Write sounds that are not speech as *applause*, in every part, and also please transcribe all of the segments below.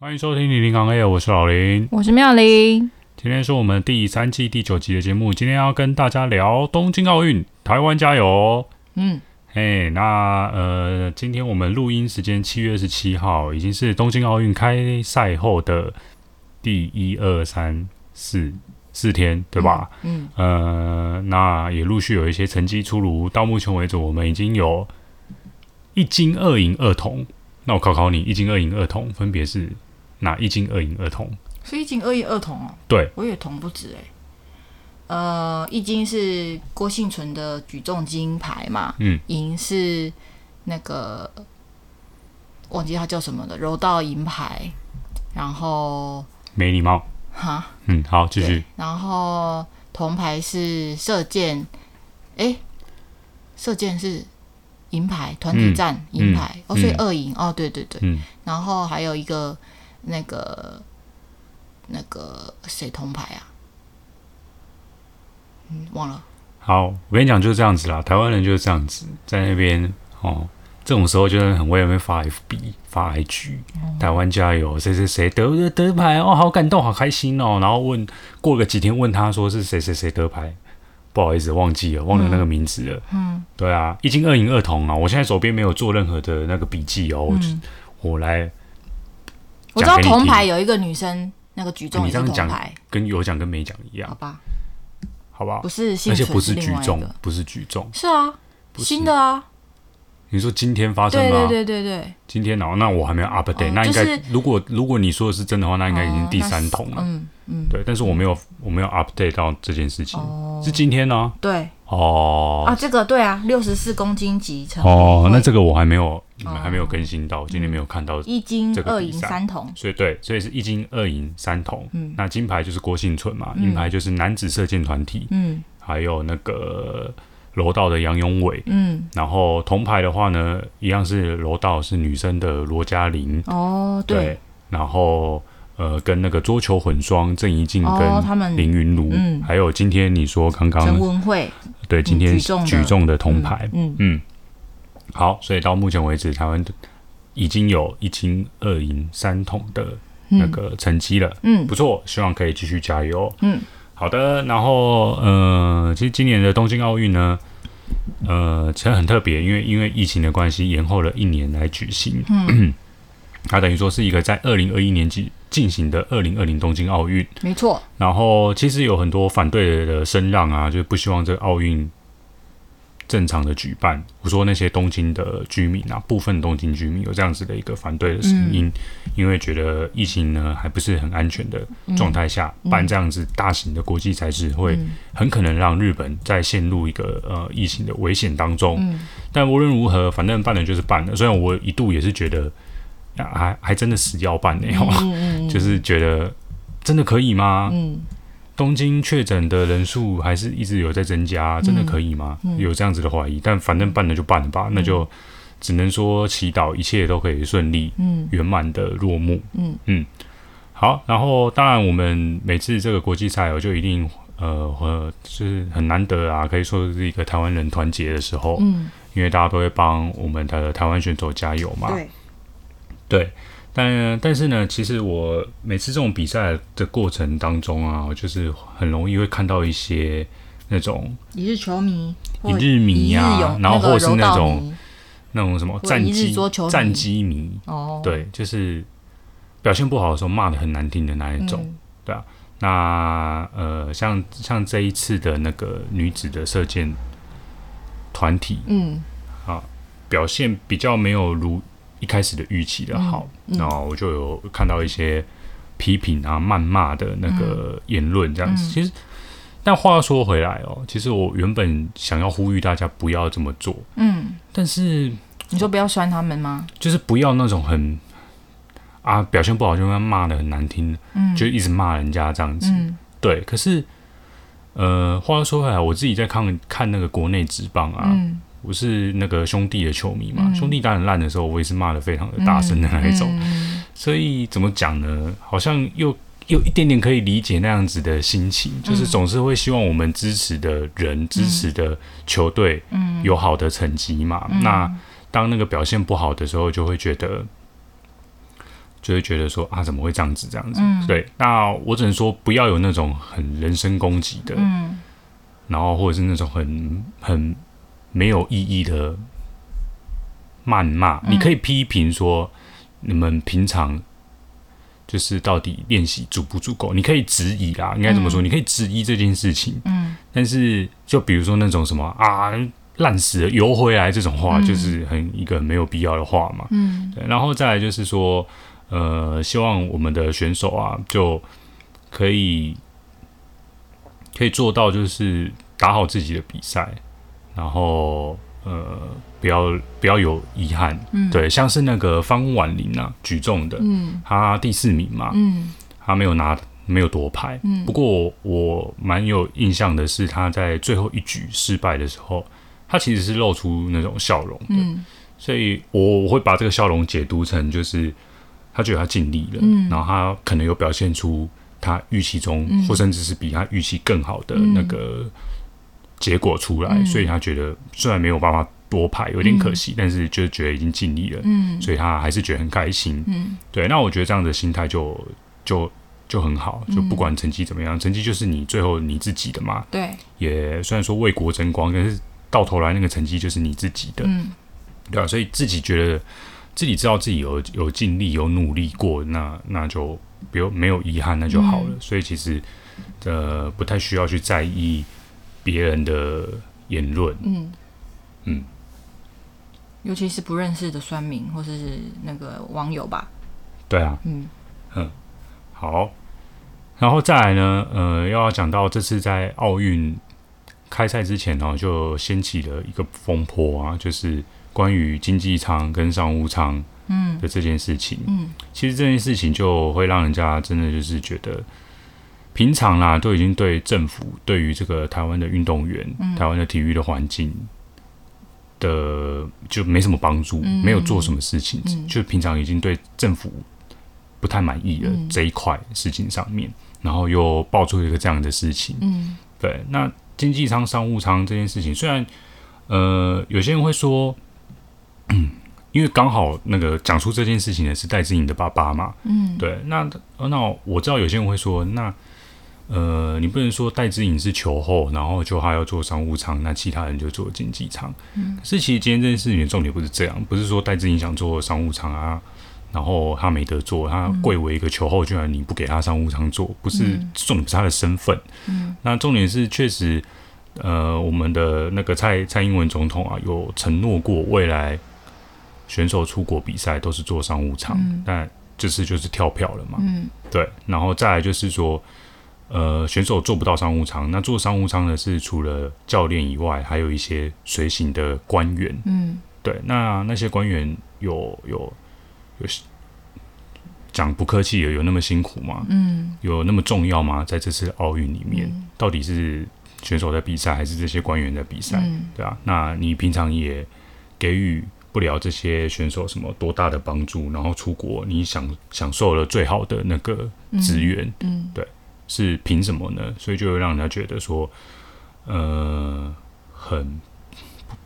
欢迎收听零零行 A，我是老林，我是妙玲。今天是我们第三季第九集的节目，今天要跟大家聊东京奥运，台湾加油！嗯，嘿，那呃，今天我们录音时间七月二十七号，已经是东京奥运开赛后的第一二三四四天，对吧？嗯，嗯呃，那也陆续有一些成绩出炉，到目前为止，我们已经有一金二银二铜。那我考考你，一金二银二铜分别是？哪一金二银二铜？是一金二银二铜哦。对，我以为铜不止哎。呃，一金是郭幸存的举重金牌嘛，嗯，银是那个忘记他叫什么的柔道银牌，然后没礼貌哈，嗯，好，继续。然后铜牌是射箭，哎，射箭是银牌，团体战银牌，嗯、哦，所以二银、嗯、哦，对对对，嗯，然后还有一个。那个那个谁铜牌啊？嗯，忘了。好，我跟你讲就是这样子啦。台湾人就是这样子，在那边哦，这种时候就是很为那边发 FB 发 IG，嗯、台湾加油，谁谁谁得得得牌哦，好感动，好开心哦。然后问过个几天，问他说是谁谁谁得牌，不好意思忘记了，忘了那个名字了。嗯，对啊，一金二银二铜啊。我现在手边没有做任何的那个笔记哦，嗯、我来。我知道铜牌有一个女生，那个举重也是铜牌，跟有奖跟没奖一样，好吧？好吧，不是，而且不是举重，不是举重，是啊，新的啊。你说今天发生吗？对对对对对，今天哦，那我还没有 update，那应该如果如果你说的是真的话，那应该已经第三桶了，嗯嗯，对，但是我没有我没有 update 到这件事情，是今天呢？对，哦。啊，这个对啊，六十四公斤级成哦，那这个我还没有。还没有更新到，今天没有看到一金二银三铜，所以对，所以是一金二银三铜。嗯，那金牌就是郭幸存嘛，银牌就是男子射箭团体，嗯，还有那个柔道的杨永伟，嗯，然后铜牌的话呢，一样是柔道是女生的罗嘉玲，哦，对，然后呃，跟那个桌球混双郑怡静跟林云儒，嗯，还有今天你说刚刚陈文慧，对，今天举重的铜牌，嗯嗯。好，所以到目前为止，台湾已经有一金二银三铜的那个成绩了，嗯，不错，希望可以继续加油，嗯，好的，然后呃，其实今年的东京奥运呢，呃，其实很特别，因为因为疫情的关系，延后了一年来举行，嗯，*clears throat* 它等于说是一个在二零二一年进进行的二零二零东京奥运，没错，然后其实有很多反对的声浪啊，就是不希望这个奥运。正常的举办，我说那些东京的居民啊，部分东京居民有这样子的一个反对的声音，嗯、因为觉得疫情呢还不是很安全的状态下、嗯、办这样子大型的国际赛事，会很可能让日本再陷入一个呃疫情的危险当中。嗯、但无论如何，反正办了就是办了。虽然我一度也是觉得，啊、还还真的死要办呢，嗯嗯、*laughs* 就是觉得真的可以吗？嗯东京确诊的人数还是一直有在增加，真的可以吗？有这样子的怀疑，但反正办了就办了吧，嗯、那就只能说祈祷一切都可以顺利、圆满的落幕。嗯嗯，好，然后当然我们每次这个国际赛，我就一定呃呃，就是很难得啊，可以说是一个台湾人团结的时候。嗯，因为大家都会帮我们的台湾选手加油嘛。对，对。但但是呢，其实我每次这种比赛的过程当中啊，我就是很容易会看到一些那种一日球迷、一日迷啊，然后或是那种那种什么战机战机迷哦，对，就是表现不好的时候骂的很难听的那一种，嗯、对啊。那呃，像像这一次的那个女子的射箭团体，嗯，啊，表现比较没有如。一开始的预期的好，然后我就有看到一些批评啊、谩骂的那个言论这样子。嗯、其实，但话说回来哦，其实我原本想要呼吁大家不要这么做。嗯，但是你说不要酸他们吗？就是不要那种很啊，表现不好就会骂的很难听，嗯，就一直骂人家这样子，嗯、对。可是，呃，话又说回来，我自己在看看那个国内职棒啊，嗯、我是那个兄弟的球迷嘛，嗯、兄弟打很烂的时候，我也是骂的非常的大声的那一种，所以怎么讲呢？好像又又一点点可以理解那样子的心情，就是总是会希望我们支持的人、嗯、支持的球队，有好的成绩嘛，嗯、那。当那个表现不好的时候，就会觉得，就会觉得说啊，怎么会这样子？这样子，嗯、对。那我只能说，不要有那种很人身攻击的，嗯、然后或者是那种很很没有意义的谩骂。嗯、你可以批评说，你们平常就是到底练习足不足够？你可以质疑啦，应该怎么说？嗯、你可以质疑这件事情。嗯。但是，就比如说那种什么啊。烂死了，游回来这种话，就是很一个没有必要的话嘛。嗯，对。然后再来就是说，呃，希望我们的选手啊，就可以可以做到，就是打好自己的比赛，然后呃，不要不要有遗憾。嗯，对，像是那个方婉玲啊，举重的，嗯，他第四名嘛，嗯，他没有拿没有夺牌。嗯，不过我蛮有印象的是，他在最后一局失败的时候。他其实是露出那种笑容的，嗯、所以我会把这个笑容解读成就是他觉得他尽力了，嗯、然后他可能有表现出他预期中，嗯、或甚至是比他预期更好的那个结果出来，嗯、所以他觉得虽然没有办法多拍，有点可惜，嗯、但是就觉得已经尽力了，嗯、所以他还是觉得很开心。嗯、对，那我觉得这样的心态就就就很好，就不管成绩怎么样，成绩就是你最后你自己的嘛。对，也虽然说为国争光，但是。到头来那个成绩就是你自己的，嗯，对吧？所以自己觉得自己知道自己有有尽力有努力过，那那就不用没有遗憾，那就好了。嗯、所以其实呃不太需要去在意别人的言论，嗯。嗯，尤其是不认识的酸民或者是那个网友吧。对啊，嗯。嗯，好，然后再来呢，呃，又要讲到这次在奥运。开赛之前呢，就掀起了一个风波啊，就是关于经济舱跟商务舱嗯。的这件事情。嗯，嗯，其实这件事情就会让人家真的就是觉得，平常啦都已经对政府对于这个台湾的运动员、嗯、台湾的体育的环境的就没什么帮助，嗯、没有做什么事情，嗯、就平常已经对政府不太满意了这一块事情上面，嗯、然后又爆出一个这样的事情。嗯，对，那。经济舱、商务舱这件事情，虽然呃，有些人会说，*clears throat* 因为刚好那个讲出这件事情的是戴志颖的爸爸嘛，嗯，对，那那我知道有些人会说，那呃，你不能说戴资颖是球后，然后就他要做商务舱，那其他人就做经济舱，嗯，可是其实今天这件事情的重点不是这样，不是说戴资颖想做商务舱啊。然后他没得做，他贵为一个球后，居然你不给他商务舱做，不是重点，不是他的身份。嗯，那重点是确实，呃，我们的那个蔡蔡英文总统啊，有承诺过未来选手出国比赛都是做商务舱，嗯、但这次就是跳票了嘛。嗯，对。然后再来就是说，呃，选手做不到商务舱，那做商务舱的是除了教练以外，还有一些随行的官员。嗯，对。那那些官员有有。有讲不客气，有有那么辛苦吗？嗯，有那么重要吗？在这次奥运里面，嗯、到底是选手在比赛，还是这些官员在比赛？嗯、对啊，那你平常也给予不了这些选手什么多大的帮助，然后出国你享享受了最好的那个资源，嗯，嗯对，是凭什么呢？所以就会让人家觉得说，呃，很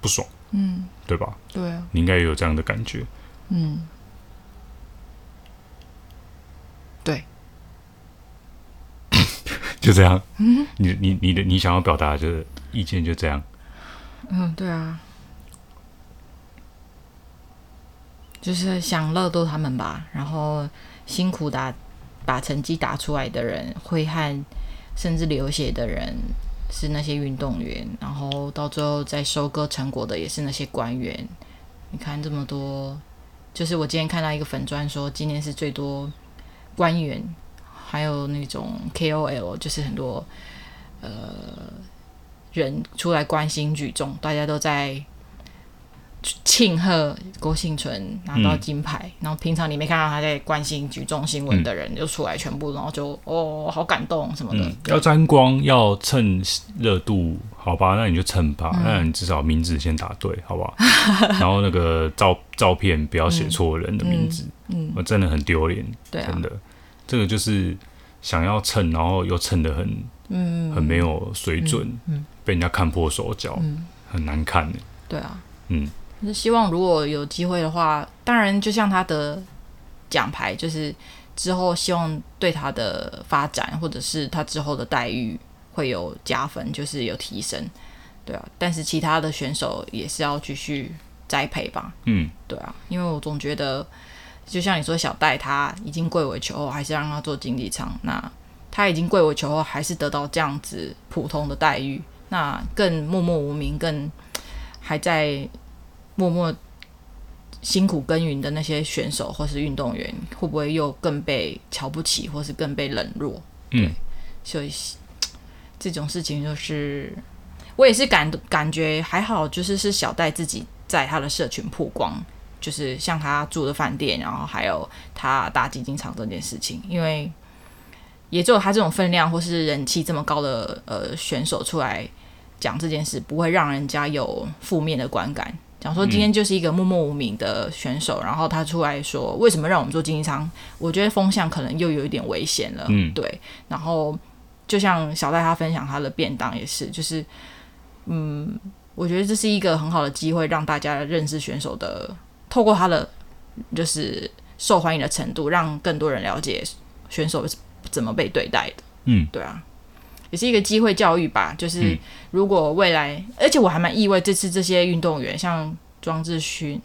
不爽，嗯，对吧？对啊，你应该也有这样的感觉，嗯。对，*laughs* 就这样。嗯，你你你的你想要表达的意见就这样。嗯，对啊，就是想乐逗他们吧。然后辛苦打把成绩打出来的人，挥汗甚至流血的人是那些运动员，然后到最后再收割成果的也是那些官员。你看这么多，就是我今天看到一个粉砖说，今年是最多。官员，还有那种 KOL，就是很多呃人出来关心举重，大家都在庆贺郭婞淳拿到金牌，嗯、然后平常你没看到他在关心举重新闻的人，就出来全部，然后就哦，好感动什么的。嗯、要沾光，要蹭热度，好吧，那你就蹭吧。嗯、那你至少名字先打对，好不好？*laughs* 然后那个照照片不要写错人的名字，嗯，我、嗯、真的很丢脸，对、啊，真的，这个就是想要蹭，然后又蹭的很，嗯，很没有水准，嗯，嗯被人家看破手脚，嗯，很难看的，对啊，嗯。是希望如果有机会的话，当然就像他的奖牌，就是之后希望对他的发展或者是他之后的待遇会有加分，就是有提升，对啊。但是其他的选手也是要继续栽培吧，嗯，对啊。因为我总觉得，就像你说小戴他已经贵为球后，还是让他做经济舱，那他已经贵为球后，还是得到这样子普通的待遇，那更默默无名，更还在。默默辛苦耕耘的那些选手或是运动员，会不会又更被瞧不起，或是更被冷落？对，嗯，所以这种事情就是我也是感感觉还好，就是是小戴自己在他的社群曝光，就是像他住的饭店，然后还有他打经济舱这件事情，因为也只有他这种分量或是人气这么高的呃选手出来讲这件事，不会让人家有负面的观感。讲说今天就是一个默默无名的选手，嗯、然后他出来说为什么让我们做经济舱？我觉得风向可能又有一点危险了。嗯，对。然后就像小戴他分享他的便当也是，就是嗯，我觉得这是一个很好的机会，让大家认识选手的，透过他的就是受欢迎的程度，让更多人了解选手怎么被对待的。嗯，对啊。也是一个机会教育吧，就是如果未来，嗯、而且我还蛮意外，这次这些运动员像庄智勋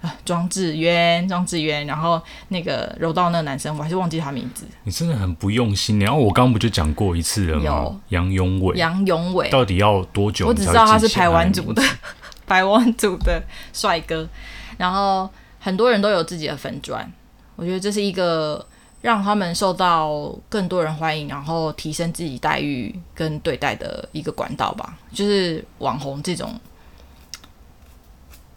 啊、庄智渊、庄智渊，然后那个柔道那个男生，我还是忘记他名字。你真的很不用心。然后我刚刚不就讲过一次了吗？杨永伟，杨永伟到底要多久？我只知道他是台湾组的，*laughs* 台湾组的帅哥。然后很多人都有自己的粉砖，我觉得这是一个。让他们受到更多人欢迎，然后提升自己待遇跟对待的一个管道吧。就是网红这种，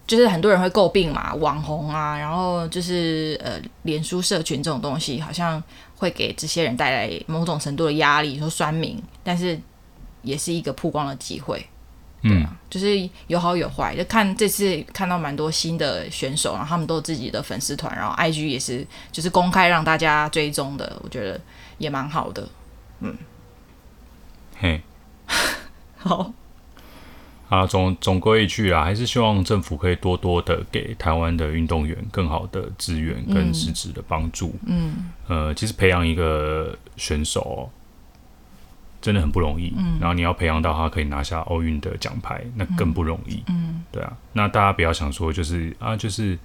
就是很多人会诟病嘛，网红啊，然后就是呃，脸书社群这种东西，好像会给这些人带来某种程度的压力，说酸民，但是也是一个曝光的机会。对啊，就是有好有坏，就看这次看到蛮多新的选手，然后他们都有自己的粉丝团，然后 IG 也是就是公开让大家追踪的，我觉得也蛮好的。嗯，嘿，*laughs* 好，啊，总总归一句啊，还是希望政府可以多多的给台湾的运动员更好的资源跟实质的帮助。嗯，呃，其实培养一个选手。真的很不容易，嗯，然后你要培养到他可以拿下奥运的奖牌，那更不容易，嗯，对啊。那大家不要想说就是啊，就是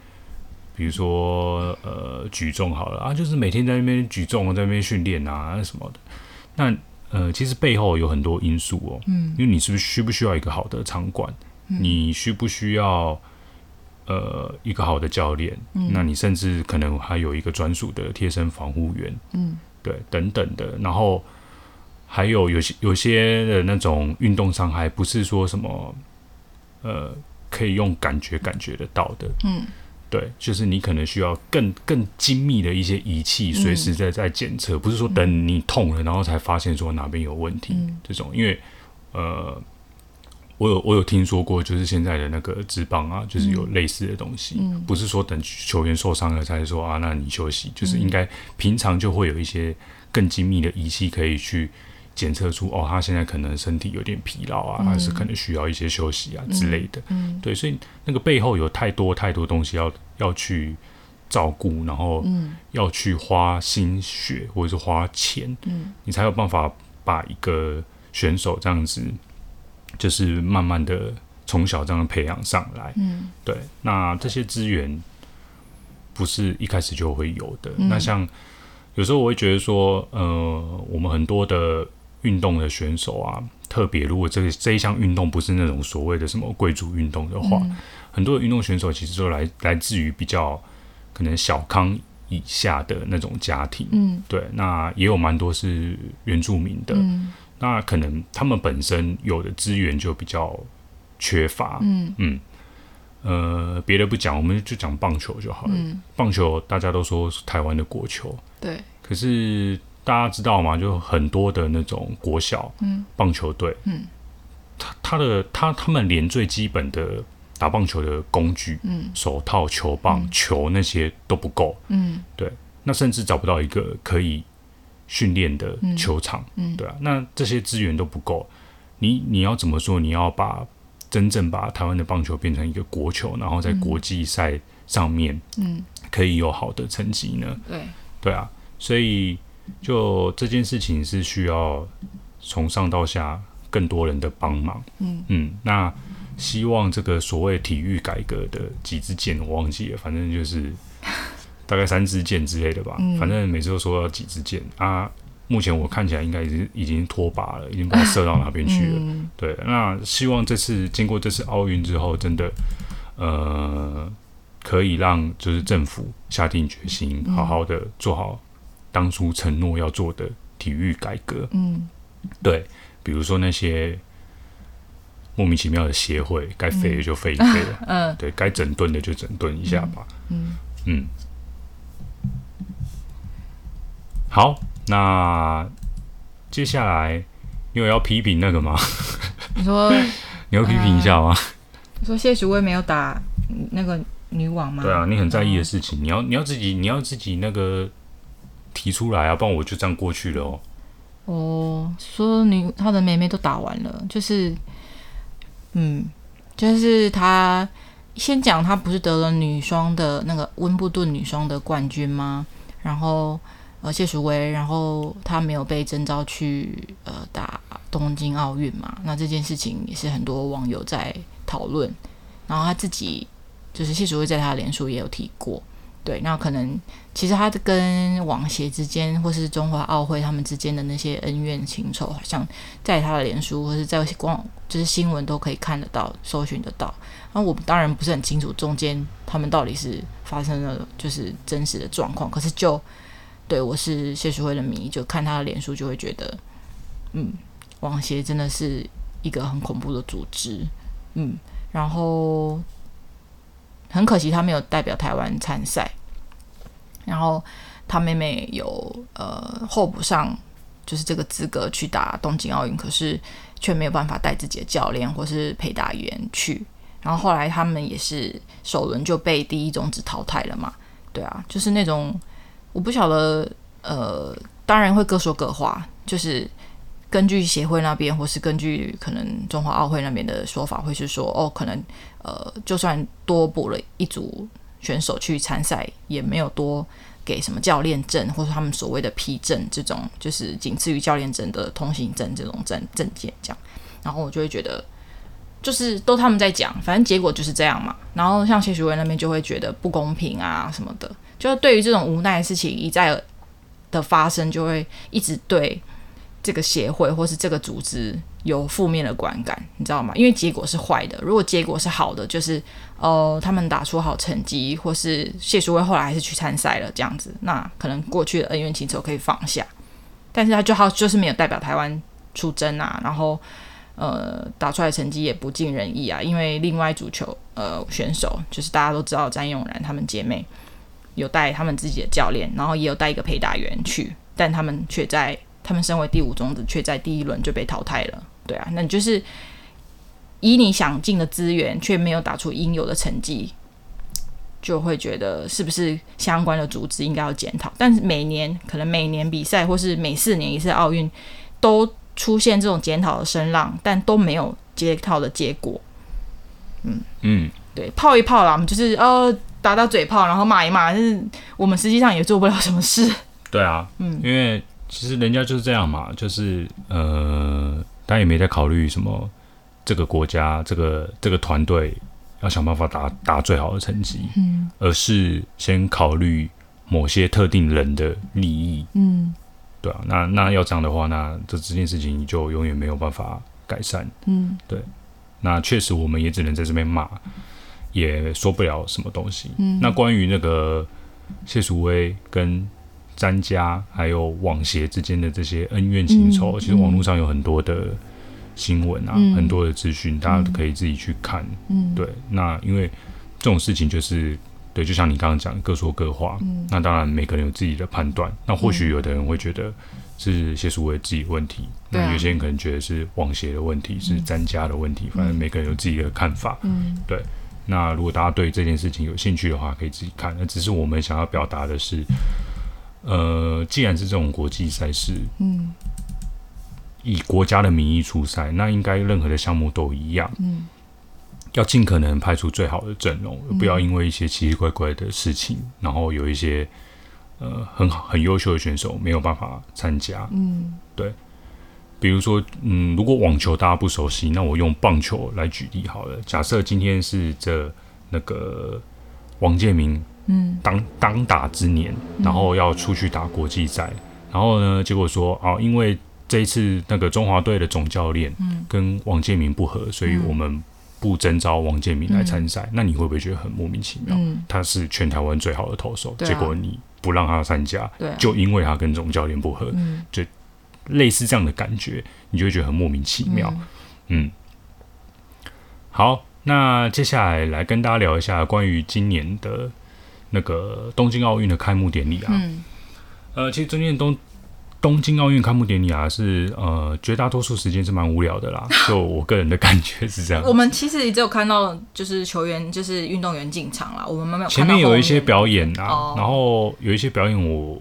比如说呃举重好了啊，就是每天在那边举重，在那边训练啊什么的。那呃，其实背后有很多因素哦，嗯，因为你是不是需不需要一个好的场馆？嗯，你需不需要呃一个好的教练？嗯，那你甚至可能还有一个专属的贴身防护员，嗯，对，等等的，然后。还有有些有些的那种运动伤害，不是说什么，呃，可以用感觉感觉得到的。嗯，对，就是你可能需要更更精密的一些仪器，随时在在检测，嗯、不是说等你痛了，然后才发现说哪边有问题。嗯、这种，因为呃，我有我有听说过，就是现在的那个职棒啊，就是有类似的东西，嗯、不是说等球员受伤了才说啊，那你休息，就是应该平常就会有一些更精密的仪器可以去。检测出哦，他现在可能身体有点疲劳啊，嗯、还是可能需要一些休息啊之类的。嗯嗯、对，所以那个背后有太多太多东西要要去照顾，然后要去花心血或者是花钱，嗯、你才有办法把一个选手这样子，就是慢慢的从小这样培养上来。嗯、对，那这些资源不是一开始就会有的。嗯、那像有时候我会觉得说，呃，我们很多的。运动的选手啊，特别如果这个这一项运动不是那种所谓的什么贵族运动的话，嗯、很多的运动选手其实都来来自于比较可能小康以下的那种家庭。嗯，对，那也有蛮多是原住民的。嗯，那可能他们本身有的资源就比较缺乏。嗯嗯，呃，别的不讲，我们就讲棒球就好了。嗯、棒球大家都说是台湾的国球，对。可是大家知道吗？就很多的那种国小棒球队，嗯，他他的他他们连最基本的打棒球的工具，嗯，手套、球棒、嗯、球那些都不够，嗯，对。那甚至找不到一个可以训练的球场，嗯，嗯对啊。那这些资源都不够，你你要怎么说？你要把真正把台湾的棒球变成一个国球，然后在国际赛上面，嗯，可以有好的成绩呢？对，对啊。所以，就这件事情是需要从上到下更多人的帮忙。嗯嗯，那希望这个所谓体育改革的几支箭我忘记了，反正就是大概三支箭之类的吧。嗯、反正每次都说要几支箭啊。目前我看起来应该已经已经脱靶了，已经不知道射到哪边去了。嗯、对，那希望这次经过这次奥运之后，真的呃可以让就是政府下定决心，好好的做好当初承诺要做的体育改革。嗯，对，比如说那些莫名其妙的协会，该废的就废一废了。*laughs* 嗯，对该整顿的就整顿一下吧。嗯嗯，好。那接下来你有要批评那个吗？你说 *laughs* 你要批评一下吗？你说谢淑薇没有打那个女网吗？对啊，你很在意的事情，你要你要自己你要自己那个提出来啊，不然我就这样过去了哦。哦，说女她的妹妹都打完了，就是嗯，就是她先讲她不是得了女双的那个温布顿女双的冠军吗？然后。呃，谢淑薇，然后他没有被征召去呃打东京奥运嘛？那这件事情也是很多网友在讨论。然后他自己就是谢淑薇，在他的脸书也有提过，对，那可能其实他跟网协之间，或是中华奥会他们之间的那些恩怨情仇，好像在他的脸书或是在光就是新闻都可以看得到、搜寻得到。那我当然不是很清楚中间他们到底是发生了就是真实的状况，可是就。对，我是谢淑慧的迷，就看他的脸书就会觉得，嗯，网协真的是一个很恐怖的组织，嗯，然后很可惜他没有代表台湾参赛，然后他妹妹有呃候补上就是这个资格去打东京奥运，可是却没有办法带自己的教练或是陪打员去，然后后来他们也是首轮就被第一种子淘汰了嘛，对啊，就是那种。我不晓得，呃，当然会各说各话，就是根据协会那边，或是根据可能中华奥会那边的说法，会是说，哦，可能呃，就算多补了一组选手去参赛，也没有多给什么教练证，或者他们所谓的批证，这种就是仅次于教练证的通行证这种证证件这样。然后我就会觉得，就是都他们在讲，反正结果就是这样嘛。然后像谢淑薇那边就会觉得不公平啊什么的。就对于这种无奈的事情一再的发生，就会一直对这个协会或是这个组织有负面的观感，你知道吗？因为结果是坏的。如果结果是好的，就是呃他们打出好成绩，或是谢淑薇后来还是去参赛了这样子，那可能过去的恩怨情仇可以放下。但是他就好就是没有代表台湾出征啊，然后呃打出来成绩也不尽人意啊。因为另外组球呃选手就是大家都知道詹咏然他们姐妹。有带他们自己的教练，然后也有带一个陪打员去，但他们却在他们身为第五种子，却在第一轮就被淘汰了。对啊，那你就是以你想尽的资源，却没有打出应有的成绩，就会觉得是不是相关的组织应该要检讨？但是每年可能每年比赛或是每四年一次奥运都出现这种检讨的声浪，但都没有检讨的结果。嗯嗯，对，泡一泡啦，我们就是呃。打打嘴炮，然后骂一骂，但是我们实际上也做不了什么事。对啊，嗯，因为其实人家就是这样嘛，就是呃，他也没在考虑什么这个国家、这个这个团队要想办法打打最好的成绩，嗯，而是先考虑某些特定人的利益，嗯，对啊，那那要这样的话，那这这件事情就永远没有办法改善，嗯，对，那确实我们也只能在这边骂。也说不了什么东西。嗯，那关于那个谢淑薇跟詹家还有网协之间的这些恩怨情仇，嗯、其实网络上有很多的新闻啊，嗯、很多的资讯，大家都可以自己去看。嗯，对。那因为这种事情就是对，就像你刚刚讲，各说各话。嗯，那当然每个人有自己的判断。那或许有的人会觉得是谢淑薇自己的问题，嗯、那有些人可能觉得是网协的问题，嗯、是詹家的问题。反正每个人有自己的看法。嗯，对。那如果大家对这件事情有兴趣的话，可以自己看。那只是我们想要表达的是，呃，既然是这种国际赛事，嗯，以国家的名义出赛，那应该任何的项目都一样，嗯，要尽可能派出最好的阵容，不要因为一些奇奇怪怪的事情，然后有一些呃很好很优秀的选手没有办法参加，嗯，对。比如说，嗯，如果网球大家不熟悉，那我用棒球来举例好了。假设今天是这那个王建民，嗯，当当打之年，然后要出去打国际赛，然后呢，结果说啊，因为这一次那个中华队的总教练，嗯，跟王建民不合，所以我们不征召王建民来参赛。那你会不会觉得很莫名其妙？他是全台湾最好的投手，结果你不让他参加，就因为他跟总教练不合，就。类似这样的感觉，你就会觉得很莫名其妙。嗯，嗯，好，那接下来来跟大家聊一下关于今年的那个东京奥运的开幕典礼啊。嗯，呃，其实今年东东京奥运开幕典礼啊，是呃绝大多数时间是蛮无聊的啦。*laughs* 就我个人的感觉是这样。我们其实也只有看到就是球员就是运动员进场啦，我们没有。前面有一些表演啊，哦、然后有一些表演我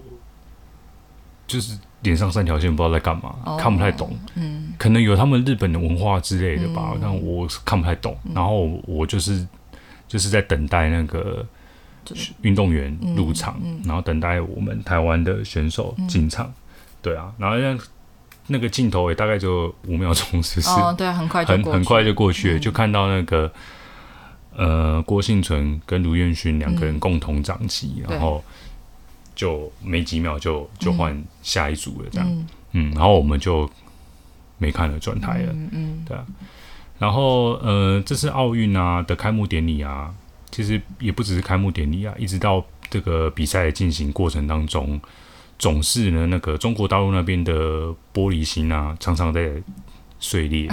就是。脸上三条线不知道在干嘛，oh, 看不太懂。嗯，可能有他们日本的文化之类的吧，嗯、但我看不太懂。嗯、然后我就是就是在等待那个运动员入场，嗯嗯、然后等待我们台湾的选手进场。嗯、对啊，然后那那个镜头也大概就五秒钟，是不是？哦，对，很快就很很快就过去了，嗯、就看到那个呃郭婞淳跟卢彦勋两个人共同掌旗，嗯、然后。就没几秒就就换下一组了，这样，嗯，嗯，然后我们就没看了转台了，嗯，嗯。对啊，然后呃，这次奥运啊的开幕典礼啊，其实也不只是开幕典礼啊，一直到这个比赛的进行过程当中，总是呢那个中国大陆那边的玻璃心啊，常常在碎裂，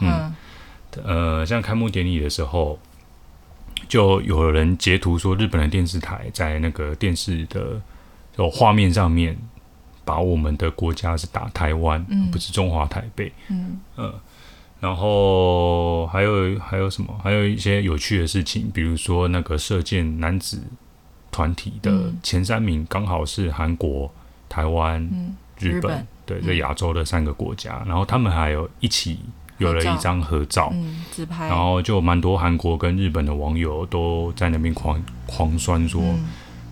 嗯，嗯呃，像开幕典礼的时候。就有人截图说，日本的电视台在那个电视的有画面上面，把我们的国家是打台湾，嗯、不是中华台北。嗯，呃，然后还有还有什么？还有一些有趣的事情，比如说那个射箭男子团体的前三名刚好是韩国、台湾、嗯、日本，对，在亚洲的三个国家，嗯、然后他们还有一起。有了一张合照，嗯，自拍，然后就蛮多韩国跟日本的网友都在那边狂狂酸说，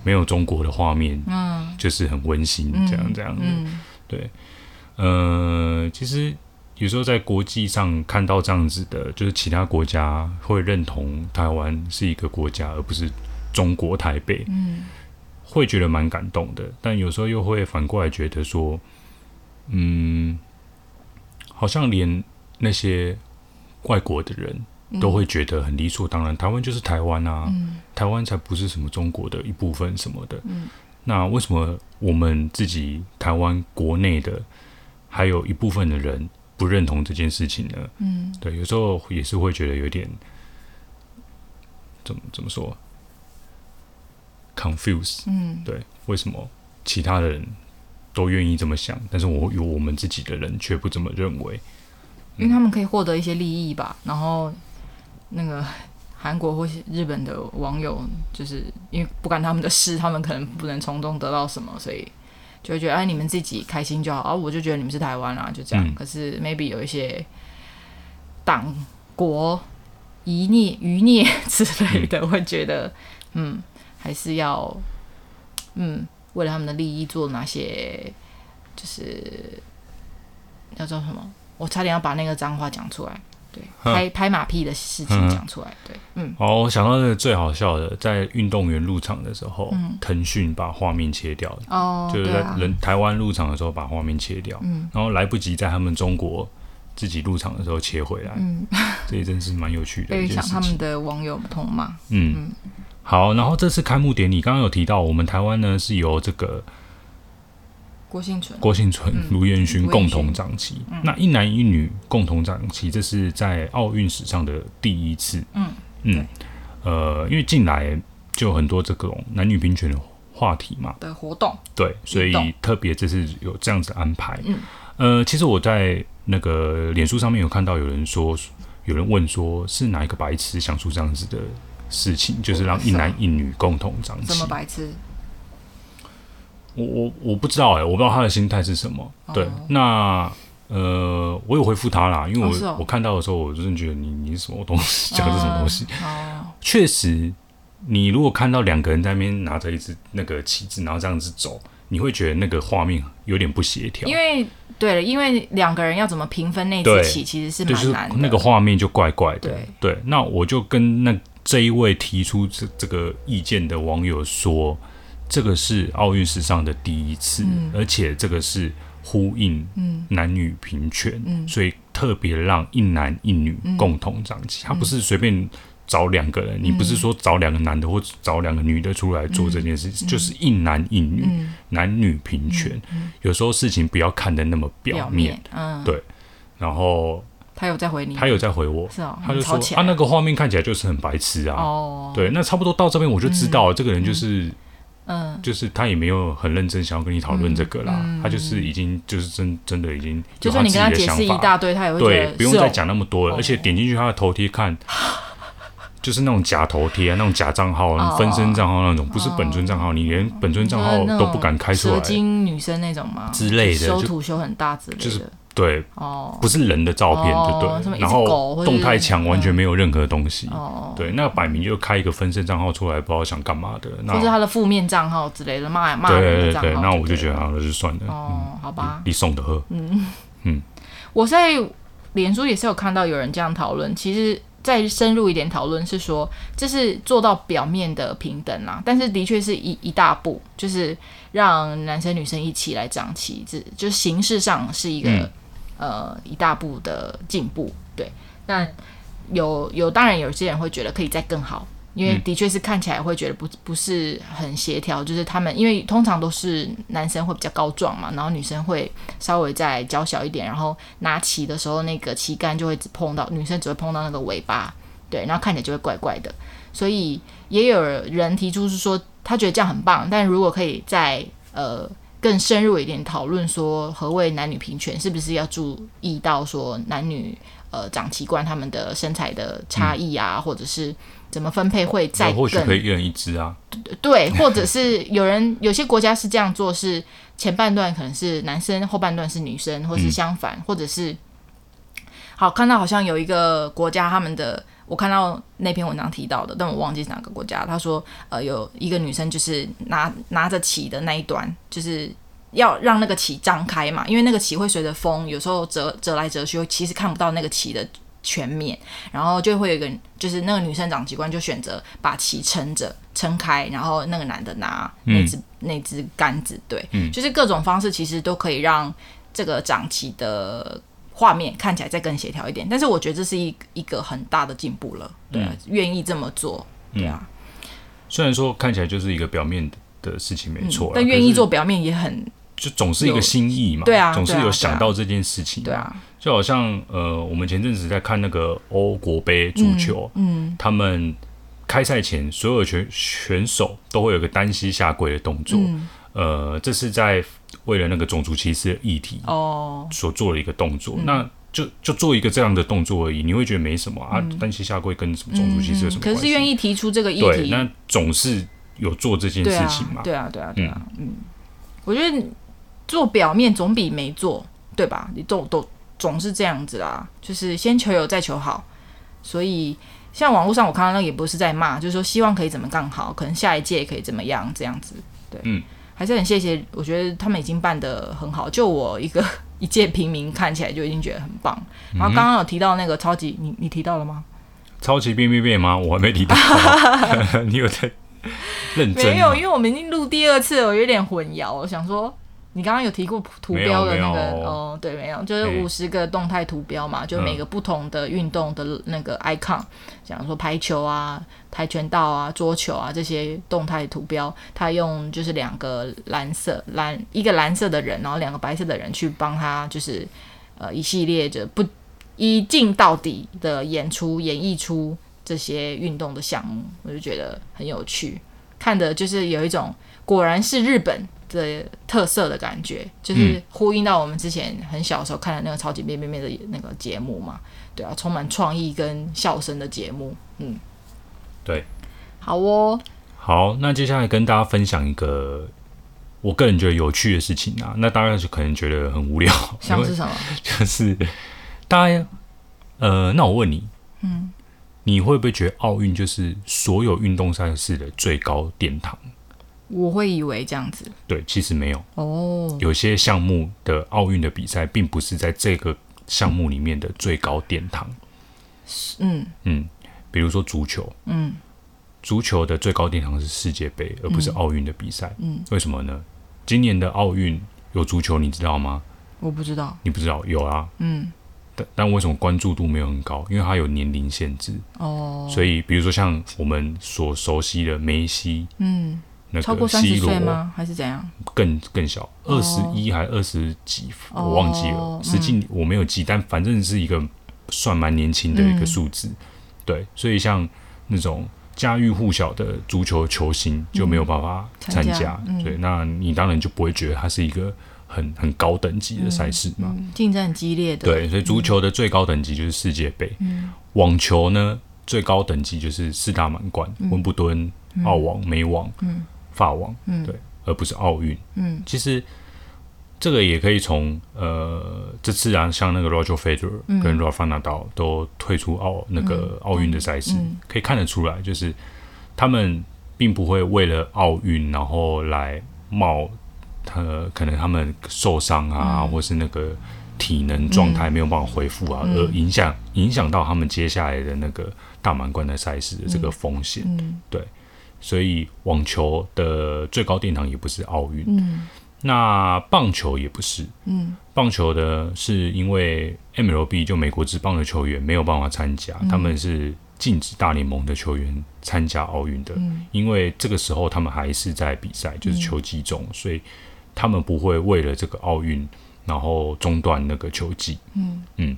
没有中国的画面，嗯，就是很温馨，这样这样。的，对，呃，其实有时候在国际上看到这样子的，就是其他国家会认同台湾是一个国家，而不是中国台北，嗯，会觉得蛮感动的，但有时候又会反过来觉得说，嗯，好像连。那些外国的人都会觉得很理所当然，嗯、台湾就是台湾啊，嗯、台湾才不是什么中国的一部分什么的。嗯、那为什么我们自己台湾国内的还有一部分的人不认同这件事情呢？嗯，对，有时候也是会觉得有点怎么怎么说，confuse。嗯，对，为什么其他的人都愿意这么想，但是我有我们自己的人却不这么认为？因为他们可以获得一些利益吧，然后那个韩国或是日本的网友，就是因为不干他们的事，他们可能不能从中得到什么，所以就会觉得哎，你们自己开心就好。啊、哦、我就觉得你们是台湾啊，就这样。嗯、可是 maybe 有一些党国遗孽、余孽之类的，会觉得嗯，还是要嗯，为了他们的利益做哪些，就是要做什么？我差点要把那个脏话讲出来，对，拍拍马屁的事情讲出来，对，嗯。哦，我想到那个最好笑的，在运动员入场的时候，腾讯把画面切掉，哦，就是在人台湾入场的时候把画面切掉，嗯，然后来不及在他们中国自己入场的时候切回来，嗯，这也真是蛮有趣的一件事情。想他们的网友不同嘛，嗯，好，然后这次开幕典礼刚刚有提到，我们台湾呢是由这个。郭婞淳、郭婞淳、卢彦勋共同掌旗，嗯、那一男一女共同掌旗，这是在奥运史上的第一次。嗯嗯，呃，因为进来就有很多这种男女平权的话题嘛。的活动，对，所以特别这次有这样子安排。嗯，呃，其实我在那个脸书上面有看到有人说，有人问说是哪一个白痴想出这样子的事情，就是让一男一女共同长期。什么白痴？我我我不知道哎、欸，我不知道他的心态是什么。哦、对，那呃，我有回复他啦，因为我、哦哦、我看到的时候，我真的觉得你你是什么东西，讲的是什么东西？哦，确实。你如果看到两个人在那边拿着一支那个旗帜，然后这样子走，你会觉得那个画面有点不协调。因为对了，因为两个人要怎么平分那支旗，其实是蛮难的。就是、那个画面就怪怪的。对对，那我就跟那这一位提出这这个意见的网友说，这个是奥运史上的第一次，嗯、而且这个是呼应男女平权，嗯、所以特别让一男一女共同长旗，他、嗯、不是随便。找两个人，你不是说找两个男的或找两个女的出来做这件事，嗯、就是一男一女，嗯、男女平权。有时候事情不要看得那么表面，表面嗯、对。然后他有在回你，他有在回我，是哦，他就说他、啊、那个画面看起来就是很白痴啊。哦，对，那差不多到这边我就知道、嗯、这个人就是，嗯，就是他也没有很认真想要跟你讨论这个啦，他就是已经就是真真的已经就算你跟他解释一大堆，他也会对，不用再讲那么多了，哦、而且点进去他的头贴看。*laughs* 就是那种假头贴啊，那种假账号、分身账号那种，不是本尊账号，你连本尊账号都不敢开出来。蛇精女生那种吗？之类的，修图修很大之类的。就是对，哦，不是人的照片，就对。然后动态墙完全没有任何东西。哦，对，那摆明就开一个分身账号出来，不知道想干嘛的。或是他的负面账号之类的，骂骂人的账号。对对对，那我就觉得算了。哦，好吧。你送的喝。嗯嗯，我在脸书也是有看到有人这样讨论，其实。再深入一点讨论是说，这是做到表面的平等啦，但是的确是一一大步，就是让男生女生一起来长旗子，就形式上是一个、嗯、呃一大步的进步，对。但有有当然有些人会觉得可以再更好。因为的确是看起来会觉得不不是很协调，就是他们因为通常都是男生会比较高壮嘛，然后女生会稍微再娇小一点，然后拿旗的时候那个旗杆就会只碰到女生只会碰到那个尾巴，对，然后看起来就会怪怪的。所以也有人提出是说他觉得这样很棒，但如果可以在呃更深入一点讨论说何谓男女平权，是不是要注意到说男女呃长器官他们的身材的差异啊，嗯、或者是。怎么分配会再更？或许可以一人一只啊。对，或者是有人有些国家是这样做，是前半段可能是男生，后半段是女生，或是相反，嗯、或者是好看到好像有一个国家他们的，我看到那篇文章提到的，但我忘记是哪个国家。他说，呃，有一个女生就是拿拿着旗的那一端，就是要让那个旗张开嘛，因为那个旗会随着风有时候折折来折去，其实看不到那个旗的。全面，然后就会有一个，就是那个女生长旗官就选择把旗撑着撑开，然后那个男的拿那只、嗯、那只杆子，对，嗯、就是各种方式其实都可以让这个长旗的画面看起来再更协调一点。但是我觉得这是一一个很大的进步了，对啊，愿、嗯、意这么做，对啊。虽然说看起来就是一个表面的事情没错、嗯，但愿意做表面也很。就总是一个心意嘛，对啊，总是有想到这件事情，对啊，就好像呃，我们前阵子在看那个欧国杯足球，嗯，嗯他们开赛前所有选选手都会有个单膝下跪的动作，嗯、呃，这是在为了那个种族歧视的议题哦所做的一个动作，哦、那就就做一个这样的动作而已，你会觉得没什么啊，单膝下跪跟什么种族歧视有什么关系？可是愿意提出这个议题，对，那总是有做这件事情嘛，对啊，对啊，对啊，嗯，嗯，我觉得。做表面总比没做，对吧？你都都总是这样子啦，就是先求有再求好。所以像网络上我看到那个也不是在骂，就是说希望可以怎么更好，可能下一届也可以怎么样这样子。对，嗯，还是很谢谢，我觉得他们已经办得很好。就我一个 *laughs* 一介平民看起来就已经觉得很棒。然后刚刚有提到那个超级，你你提到了吗？超级变变变吗？我还没提到，*laughs* *laughs* 你有在认真？没有，因为我们已经录第二次了，我有点混淆，我想说。你刚刚有提过图标的那个哦，对，没有，就是五十个动态图标嘛，就每个不同的运动的那个 icon，假如说排球啊、跆拳道啊、桌球啊这些动态图标，他用就是两个蓝色蓝一个蓝色的人，然后两个白色的人去帮他，就是呃一系列的不一镜到底的演出演绎出这些运动的项目，我就觉得很有趣，看的就是有一种果然是日本的特色的感觉，就是呼应到我们之前很小的时候看的那个超级变变变的那个节目嘛，对啊，充满创意跟笑声的节目，嗯，对，好哦，好，那接下来跟大家分享一个我个人觉得有趣的事情啊，那当然是可能觉得很无聊，像是什么？*laughs* 就是大家，呃，那我问你，嗯，你会不会觉得奥运就是所有运动赛事的最高殿堂？我会以为这样子，对，其实没有哦。有些项目的奥运的比赛，并不是在这个项目里面的最高殿堂。嗯嗯，比如说足球，嗯，足球的最高殿堂是世界杯，而不是奥运的比赛。嗯，为什么呢？今年的奥运有足球，你知道吗？我不知道，你不知道？有啊。嗯，但但为什么关注度没有很高？因为它有年龄限制。哦，所以比如说像我们所熟悉的梅西，嗯。那个、超过三十岁吗？还是怎样？更更小，二十一还二十几？我忘记了，哦、实际我没有记，但反正是一个算蛮年轻的一个数字。嗯、对，所以像那种家喻户晓的足球球星就没有办法参加。对、那你当然就不会觉得它是一个很很高等级的赛事嘛？竞、争很激烈的。对，所以足球的最高等级就是世界杯。嗯、网球呢，最高等级就是四大满贯：温、嗯、布顿、澳网、美网。嗯法网，嗯，对，而不是奥运，嗯，其实这个也可以从呃这次啊，像那个 Roger Federer 跟 Rafael Nadal 都退出奥那个奥运的赛事，可以看得出来，就是他们并不会为了奥运然后来冒他可能他们受伤啊，嗯、或是那个体能状态没有办法恢复啊，嗯、而影响影响到他们接下来的那个大满贯的赛事的这个风险，嗯嗯、对。所以网球的最高殿堂也不是奥运，嗯，那棒球也不是，嗯，棒球的是因为 MLB 就美国职棒的球员没有办法参加，嗯、他们是禁止大联盟的球员参加奥运的，嗯，因为这个时候他们还是在比赛，就是球季中，嗯、所以他们不会为了这个奥运然后中断那个球季，嗯。嗯。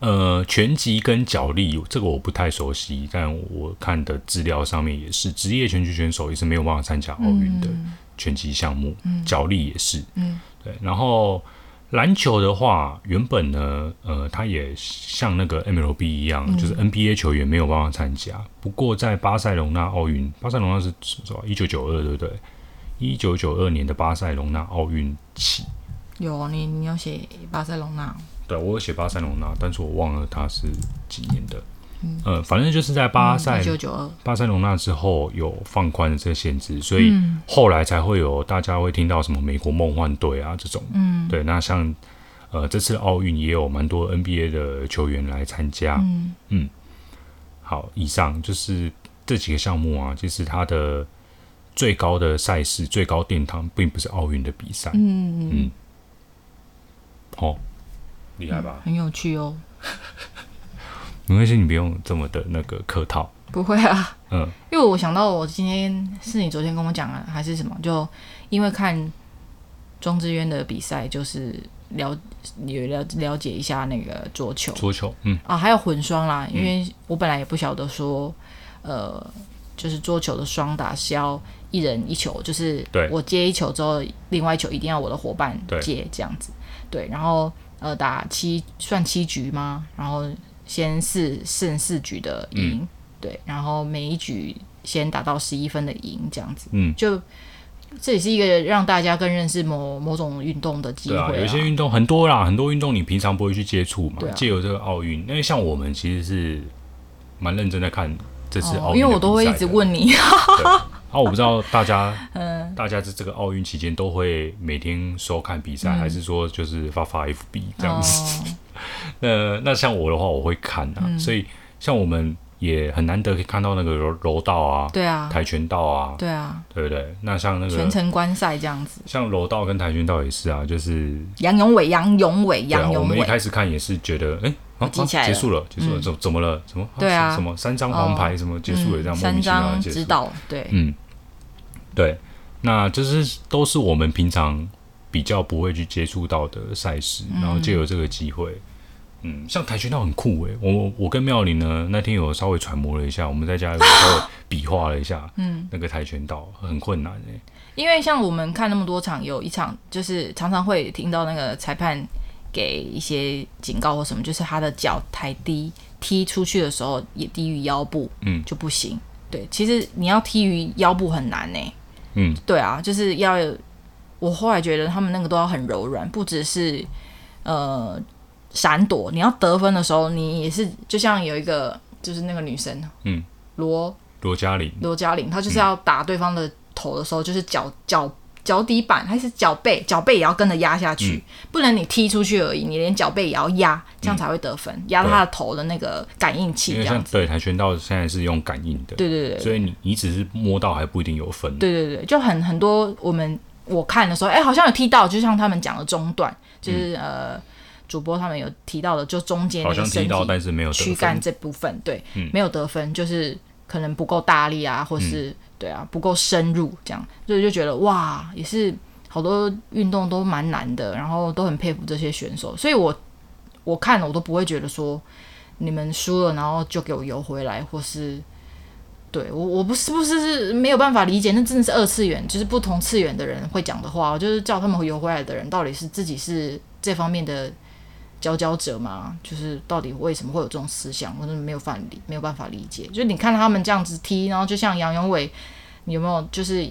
呃，拳击跟脚力这个我不太熟悉，但我看的资料上面也是，职业拳击选手也是没有办法参加奥运的拳击项目，嗯、力也是，嗯，对。然后篮球的话，原本呢，呃，它也像那个 MLB 一样，嗯、就是 NBA 球员没有办法参加。不过在巴塞隆纳奥运，巴塞隆纳是什么？一九九二，对不对？一九九二年的巴塞隆纳奥运起，有你，你要写巴塞隆纳。对，我有写巴塞罗那，但是我忘了他是几年的。嗯，呃，反正就是在巴塞，巴塞罗那之后有放宽了这个限制，所以后来才会有大家会听到什么美国梦幻队啊这种。嗯，对，那像呃这次奥运也有蛮多 NBA 的球员来参加。嗯嗯，好，以上就是这几个项目啊，就是它的最高的赛事、最高殿堂，并不是奥运的比赛。嗯嗯，好。厉害吧、嗯？很有趣哦。没关系，你不用这么的那个客套。不会啊，嗯，因为我想到我今天是你昨天跟我讲啊，还是什么？就因为看庄之渊的比赛，就是了有了了解一下那个桌球，桌球，嗯啊，还有混双啦。因为我本来也不晓得说，呃，就是桌球的双打是要一人一球，就是我接一球之后，另外一球一定要我的伙伴接这样子。对，然后。呃，打七算七局吗？然后先四胜四局的赢，嗯、对，然后每一局先打到十一分的赢，这样子，嗯，就这也是一个让大家更认识某某种运动的机会、啊。对啊，有些运动很多啦，很多运动你平常不会去接触嘛，借由这个奥运，因为像我们其实是蛮认真在看这次奥运、哦，因为我都会一直问你。啊，我不知道大家，*laughs* 嗯，大家在这个奥运期间都会每天收看比赛，嗯、还是说就是发发 FB 这样子？哦、*laughs* 那那像我的话，我会看啊，嗯、所以像我们也很难得可以看到那个柔柔道啊，对啊，跆拳道啊，对啊，对不对？那像那个全程观赛这样子，像柔道跟跆拳道也是啊，就是杨永伟，杨永伟，杨勇纬。我们一开始看也是觉得，哎。啊，结束了，结束了，怎怎么了？什么？对啊，什么三张黄牌？什么结束了？这样莫名其妙的结束。对，嗯，对，那就是都是我们平常比较不会去接触到的赛事，然后借由这个机会，嗯，像跆拳道很酷诶，我我跟妙玲呢那天有稍微揣摩了一下，我们在家有稍微比划了一下，嗯，那个跆拳道很困难诶。因为像我们看那么多场，有一场就是常常会听到那个裁判给一些警告或什么，就是他的脚抬低踢出去的时候也低于腰部，嗯，就不行。对，其实你要踢于腰部很难呢。嗯，对啊，就是要。我后来觉得他们那个都要很柔软，不只是呃闪躲，你要得分的时候，你也是就像有一个就是那个女生，嗯，罗罗嘉玲，罗嘉玲，她就是要打对方的头的时候，嗯、就是脚脚脚底板还是脚背，脚背也要跟着压下去，嗯、不能你踢出去而已，你连脚背也要压，这样才会得分，压到他的头的那个感应器这样子。对，跆拳道现在是用感应的，对对对，所以你你只是摸到还不一定有分。对对对，就很很多我们。我看的时候，哎、欸，好像有踢到，就像他们讲的中段，就是、嗯、呃，主播他们有提到的，就中间那个身体，好像踢到，但是没有躯干这部分，对，嗯、没有得分，就是可能不够大力啊，或是、嗯、对啊，不够深入，这样，所以就觉得哇，也是好多运动都蛮难的，然后都很佩服这些选手，所以我我看了我都不会觉得说你们输了，然后就给我游回来，或是。对我，我不是不是是没有办法理解，那真的是二次元，就是不同次元的人会讲的话。我就是叫他们游回来的人，到底是自己是这方面的佼佼者嘛？就是到底为什么会有这种思想，我真的没有办法理，没有办法理解。就是你看他们这样子踢，然后就像杨永伟，你有没有？就是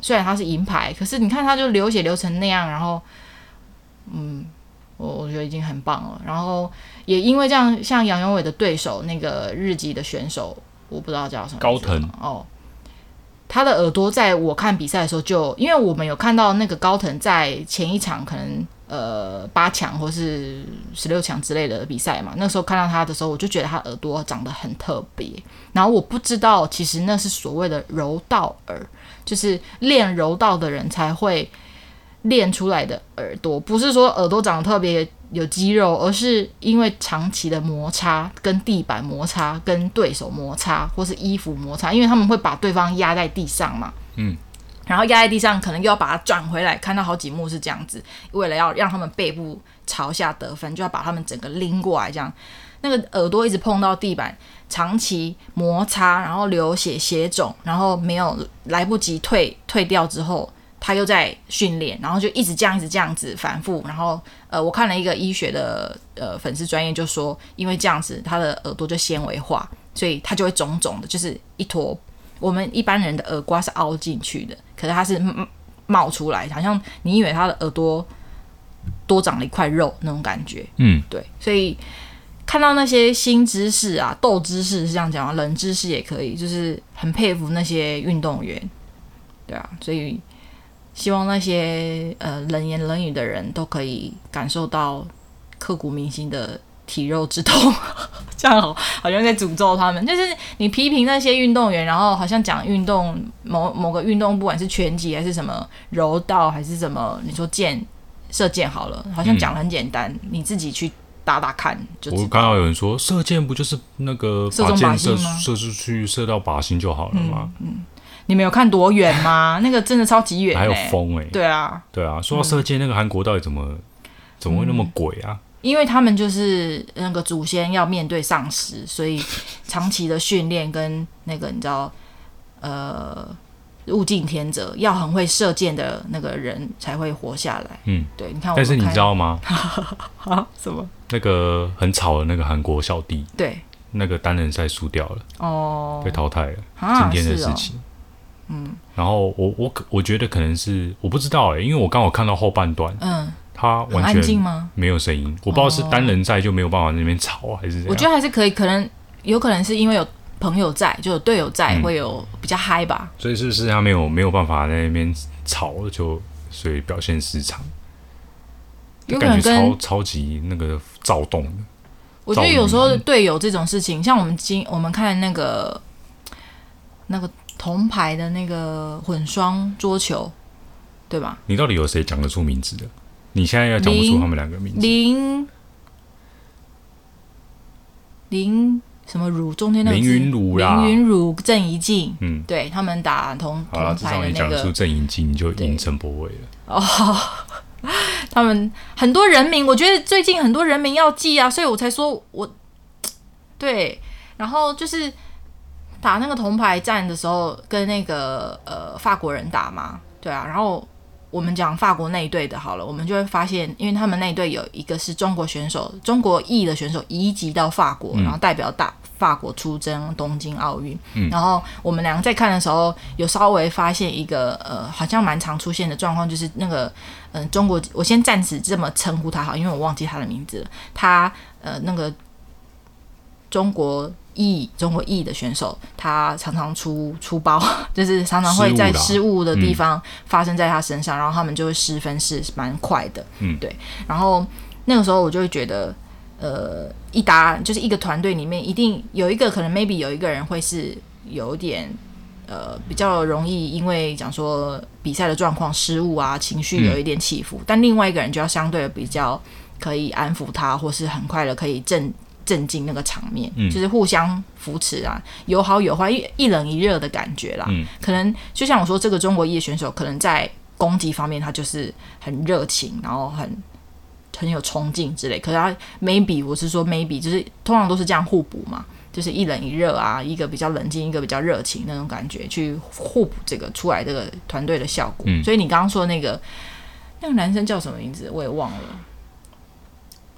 虽然他是银牌，可是你看他就流血流成那样，然后嗯，我我觉得已经很棒了。然后也因为这样，像杨永伟的对手那个日籍的选手。我不知道叫什么高藤哦，他的耳朵在我看比赛的时候就，因为我们有看到那个高藤在前一场可能呃八强或是十六强之类的比赛嘛，那时候看到他的时候，我就觉得他耳朵长得很特别，然后我不知道其实那是所谓的柔道耳，就是练柔道的人才会练出来的耳朵，不是说耳朵长得特别。有肌肉，而是因为长期的摩擦，跟地板摩擦，跟对手摩擦，或是衣服摩擦，因为他们会把对方压在地上嘛，嗯，然后压在地上，可能又要把它转回来，看到好几幕是这样子，为了要让他们背部朝下得分，就要把他们整个拎过来，这样，那个耳朵一直碰到地板，长期摩擦，然后流血血肿，然后没有来不及退退掉之后。他又在训练，然后就一直这样，一直这样子反复。然后，呃，我看了一个医学的呃粉丝专业，就说因为这样子，他的耳朵就纤维化，所以他就会肿肿的，就是一坨。我们一般人的耳瓜是凹进去的，可是他是冒出来，好像你以为他的耳朵多长了一块肉那种感觉。嗯，对。所以看到那些新知识啊，斗知识是这样讲啊，冷知识也可以，就是很佩服那些运动员。对啊，所以。希望那些呃冷言冷语的人都可以感受到刻骨铭心的体肉之痛，这样好好像在诅咒他们。就是你批评那些运动员，然后好像讲运动某某个运动，不管是拳击还是什么柔道还是什么，你说箭射箭好了，好像讲的很简单，嗯、你自己去打打看就。我看到有人说射箭不就是那个把箭射射出去射到靶心就好了吗？嗯。嗯你们有看多远吗？那个真的超级远，还有风哎、欸。对啊，对啊。说到射箭，那个韩国到底怎么、嗯、怎么会那么鬼啊？因为他们就是那个祖先要面对丧尸，所以长期的训练跟那个你知道，呃，物竞天择，要很会射箭的那个人才会活下来。嗯，对。你看我，但是你知道吗？啊？*laughs* 什么？那个很吵的那个韩国小弟，对，那个单人赛输掉了，哦，被淘汰了。啊、今天的事情。嗯，然后我我我觉得可能是我不知道哎，因为我刚好看到后半段，嗯，他完全没有声音，我不知道是单人在就没有办法在那边吵还是？我觉得还是可以，可能有可能是因为有朋友在，就有队友在，会有比较嗨吧。所以是不是他没有没有办法在那边吵，就所以表现失常？有可能超超级那个躁动的。我觉得有时候队友这种事情，像我们今我们看那个那个。铜牌的那个混双桌球，对吧？你到底有谁讲得出名字的？你现在要讲不出他们两个名字。林林什么儒？中间那个林云儒啦，林云儒、郑怡静，嗯，对他们打铜铜牌的那个。至少你讲出郑怡静，你就赢陈柏伟了。哦，*laughs* 他们很多人名，我觉得最近很多人名要记啊，所以我才说我对，然后就是打那个铜牌战的时候，跟那个呃法国人打嘛，对啊，然后。我们讲法国那一队的好了，我们就会发现，因为他们那一队有一个是中国选手，中国裔的选手移籍到法国，嗯、然后代表大法国出征东京奥运。嗯、然后我们两个在看的时候，有稍微发现一个呃，好像蛮常出现的状况，就是那个嗯、呃，中国，我先暂时这么称呼他好，因为我忘记他的名字了。他呃，那个中国。裔中国裔的选手，他常常出出包，*laughs* 就是常常会在失误的地方发生在他身上，嗯、然后他们就会失分是蛮快的。嗯，对。然后那个时候我就会觉得，呃，一打就是一个团队里面一定有一个可能，maybe 有一个人会是有点呃比较容易因为讲说比赛的状况失误啊，情绪有一点起伏，嗯、但另外一个人就要相对的比较可以安抚他，或是很快的可以正。镇静那个场面，嗯、就是互相扶持啊，有好有坏，一一冷一热的感觉啦。嗯、可能就像我说，这个中国裔选手可能在攻击方面他就是很热情，然后很很有冲劲之类。可是他 maybe 我是说 maybe 就是通常都是这样互补嘛，就是一冷一热啊，一个比较冷静，一个比较热情那种感觉，去互补这个出来这个团队的效果。嗯、所以你刚刚说那个那个男生叫什么名字，我也忘了。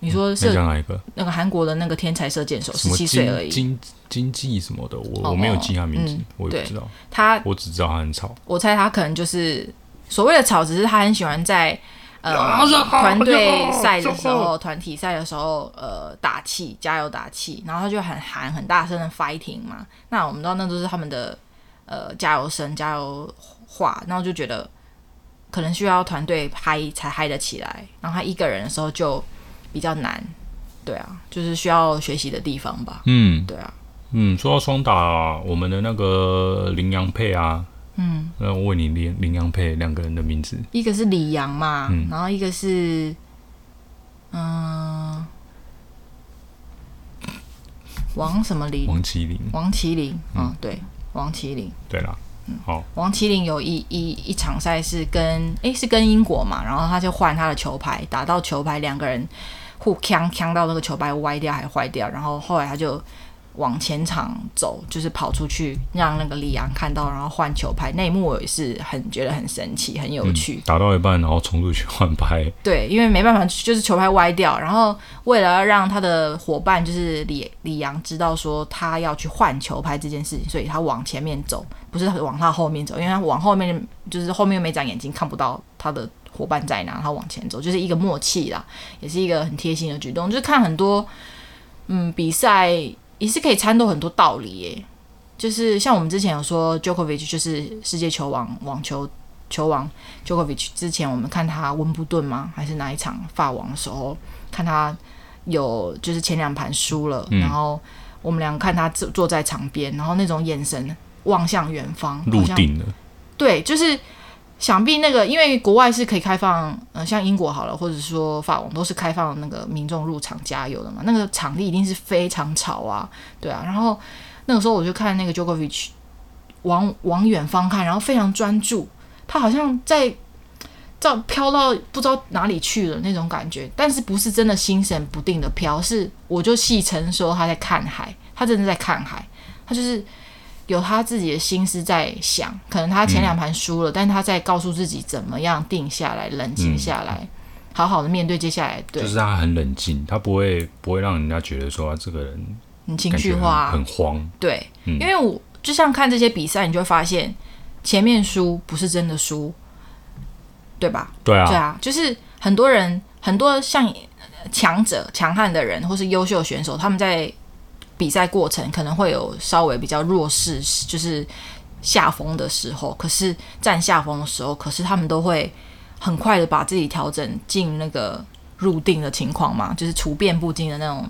你说是哪一个？那个韩国的那个天才射箭手，十七岁而已。经经济什么的，我我没有记他名字，我也不知道。他我只知道他很吵。我猜他可能就是所谓的吵，只是他很喜欢在呃团队赛的时候、团体赛的时候呃打气、加油打气，然后他就很喊很大声的 fighting 嘛。那我们知道那都是他们的呃加油声、加油话，然后就觉得可能需要团队嗨才嗨得起来。然后他一个人的时候就。比较难，对啊，就是需要学习的地方吧。嗯，对啊，嗯，说到双打，啊，我们的那个羚羊配啊，嗯，那我问你羚羚羊配两个人的名字，一个是李阳嘛，嗯、然后一个是，嗯，王什么林？王麒麟。王麒麟，嗯，嗯，对，王麒麟，对啦。嗯，好。王麒麟有一一一场赛是跟诶、欸，是跟英国嘛，然后他就换他的球拍，打到球拍两个人。互呛呛到那个球拍歪掉还坏掉，然后后来他就往前场走，就是跑出去让那个李阳看到，然后换球拍。那一幕我也是很觉得很神奇，很有趣。嗯、打到一半，然后冲出去换拍。对，因为没办法，就是球拍歪掉，然后为了要让他的伙伴就是李李阳知道说他要去换球拍这件事情，所以他往前面走，不是往他后面走，因为他往后面就是后面又没长眼睛，看不到他的。伙伴在哪？他往前走，就是一个默契啦，也是一个很贴心的举动。就是看很多，嗯，比赛也是可以参透很多道理耶。就是像我们之前有说，Djokovic 就是世界球王，网球球王 Djokovic。之前我们看他温布顿吗？还是哪一场法网的时候，看他有就是前两盘输了，嗯、然后我们俩看他坐坐在场边，然后那种眼神望向远方，入定了。对，就是。想必那个，因为国外是可以开放，呃，像英国好了，或者说法网都是开放那个民众入场加油的嘛。那个场地一定是非常吵啊，对啊。然后那个时候我就看那个 Jokovic，往往远方看，然后非常专注，他好像在照飘到不知道哪里去了那种感觉，但是不是真的心神不定的飘，是我就戏称说他在看海，他真的在看海，他就是。有他自己的心思在想，可能他前两盘输了，嗯、但他在告诉自己怎么样定下来、冷静下来，嗯、好好的面对接下来。对，就是他很冷静，他不会不会让人家觉得说他这个人很情绪化、很慌。对，嗯、因为我就像看这些比赛，你就会发现前面输不是真的输，对吧？对啊，对啊，就是很多人很多像强者、强悍的人，或是优秀选手，他们在。比赛过程可能会有稍微比较弱势，就是下风的时候。可是占下风的时候，可是他们都会很快的把自己调整进那个入定的情况嘛，就是处变不惊的那种，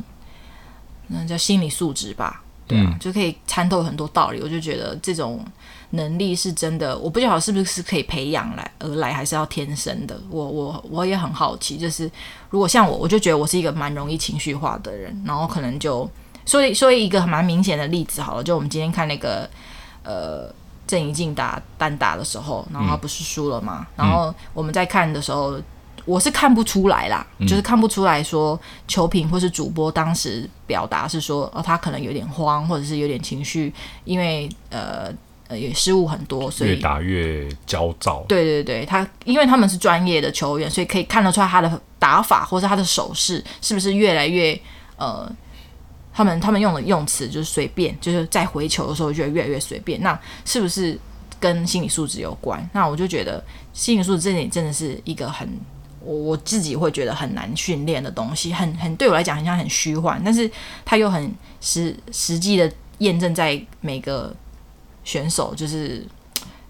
那叫心理素质吧。对啊，嗯、就可以参透很多道理。我就觉得这种能力是真的，我不晓得是不是可以培养来而来，还是要天生的。我我我也很好奇，就是如果像我，我就觉得我是一个蛮容易情绪化的人，然后可能就。所以，说一个蛮明显的例子好了，就我们今天看那个，呃，郑怡静打单打的时候，然后他不是输了嘛？嗯、然后我们在看的时候，我是看不出来啦，嗯、就是看不出来说球评或是主播当时表达是说哦，他可能有点慌，或者是有点情绪，因为呃呃也失误很多，所以越打越焦躁。对对对，他因为他们是专业的球员，所以可以看得出来他的打法或者他的手势是不是越来越呃。他们他们用的用词就是随便，就是在回球的时候就越来越随便。那是不是跟心理素质有关？那我就觉得心理素质这点真的是一个很我我自己会觉得很难训练的东西，很很对我来讲很像很虚幻，但是它又很实实际的验证在每个选手就是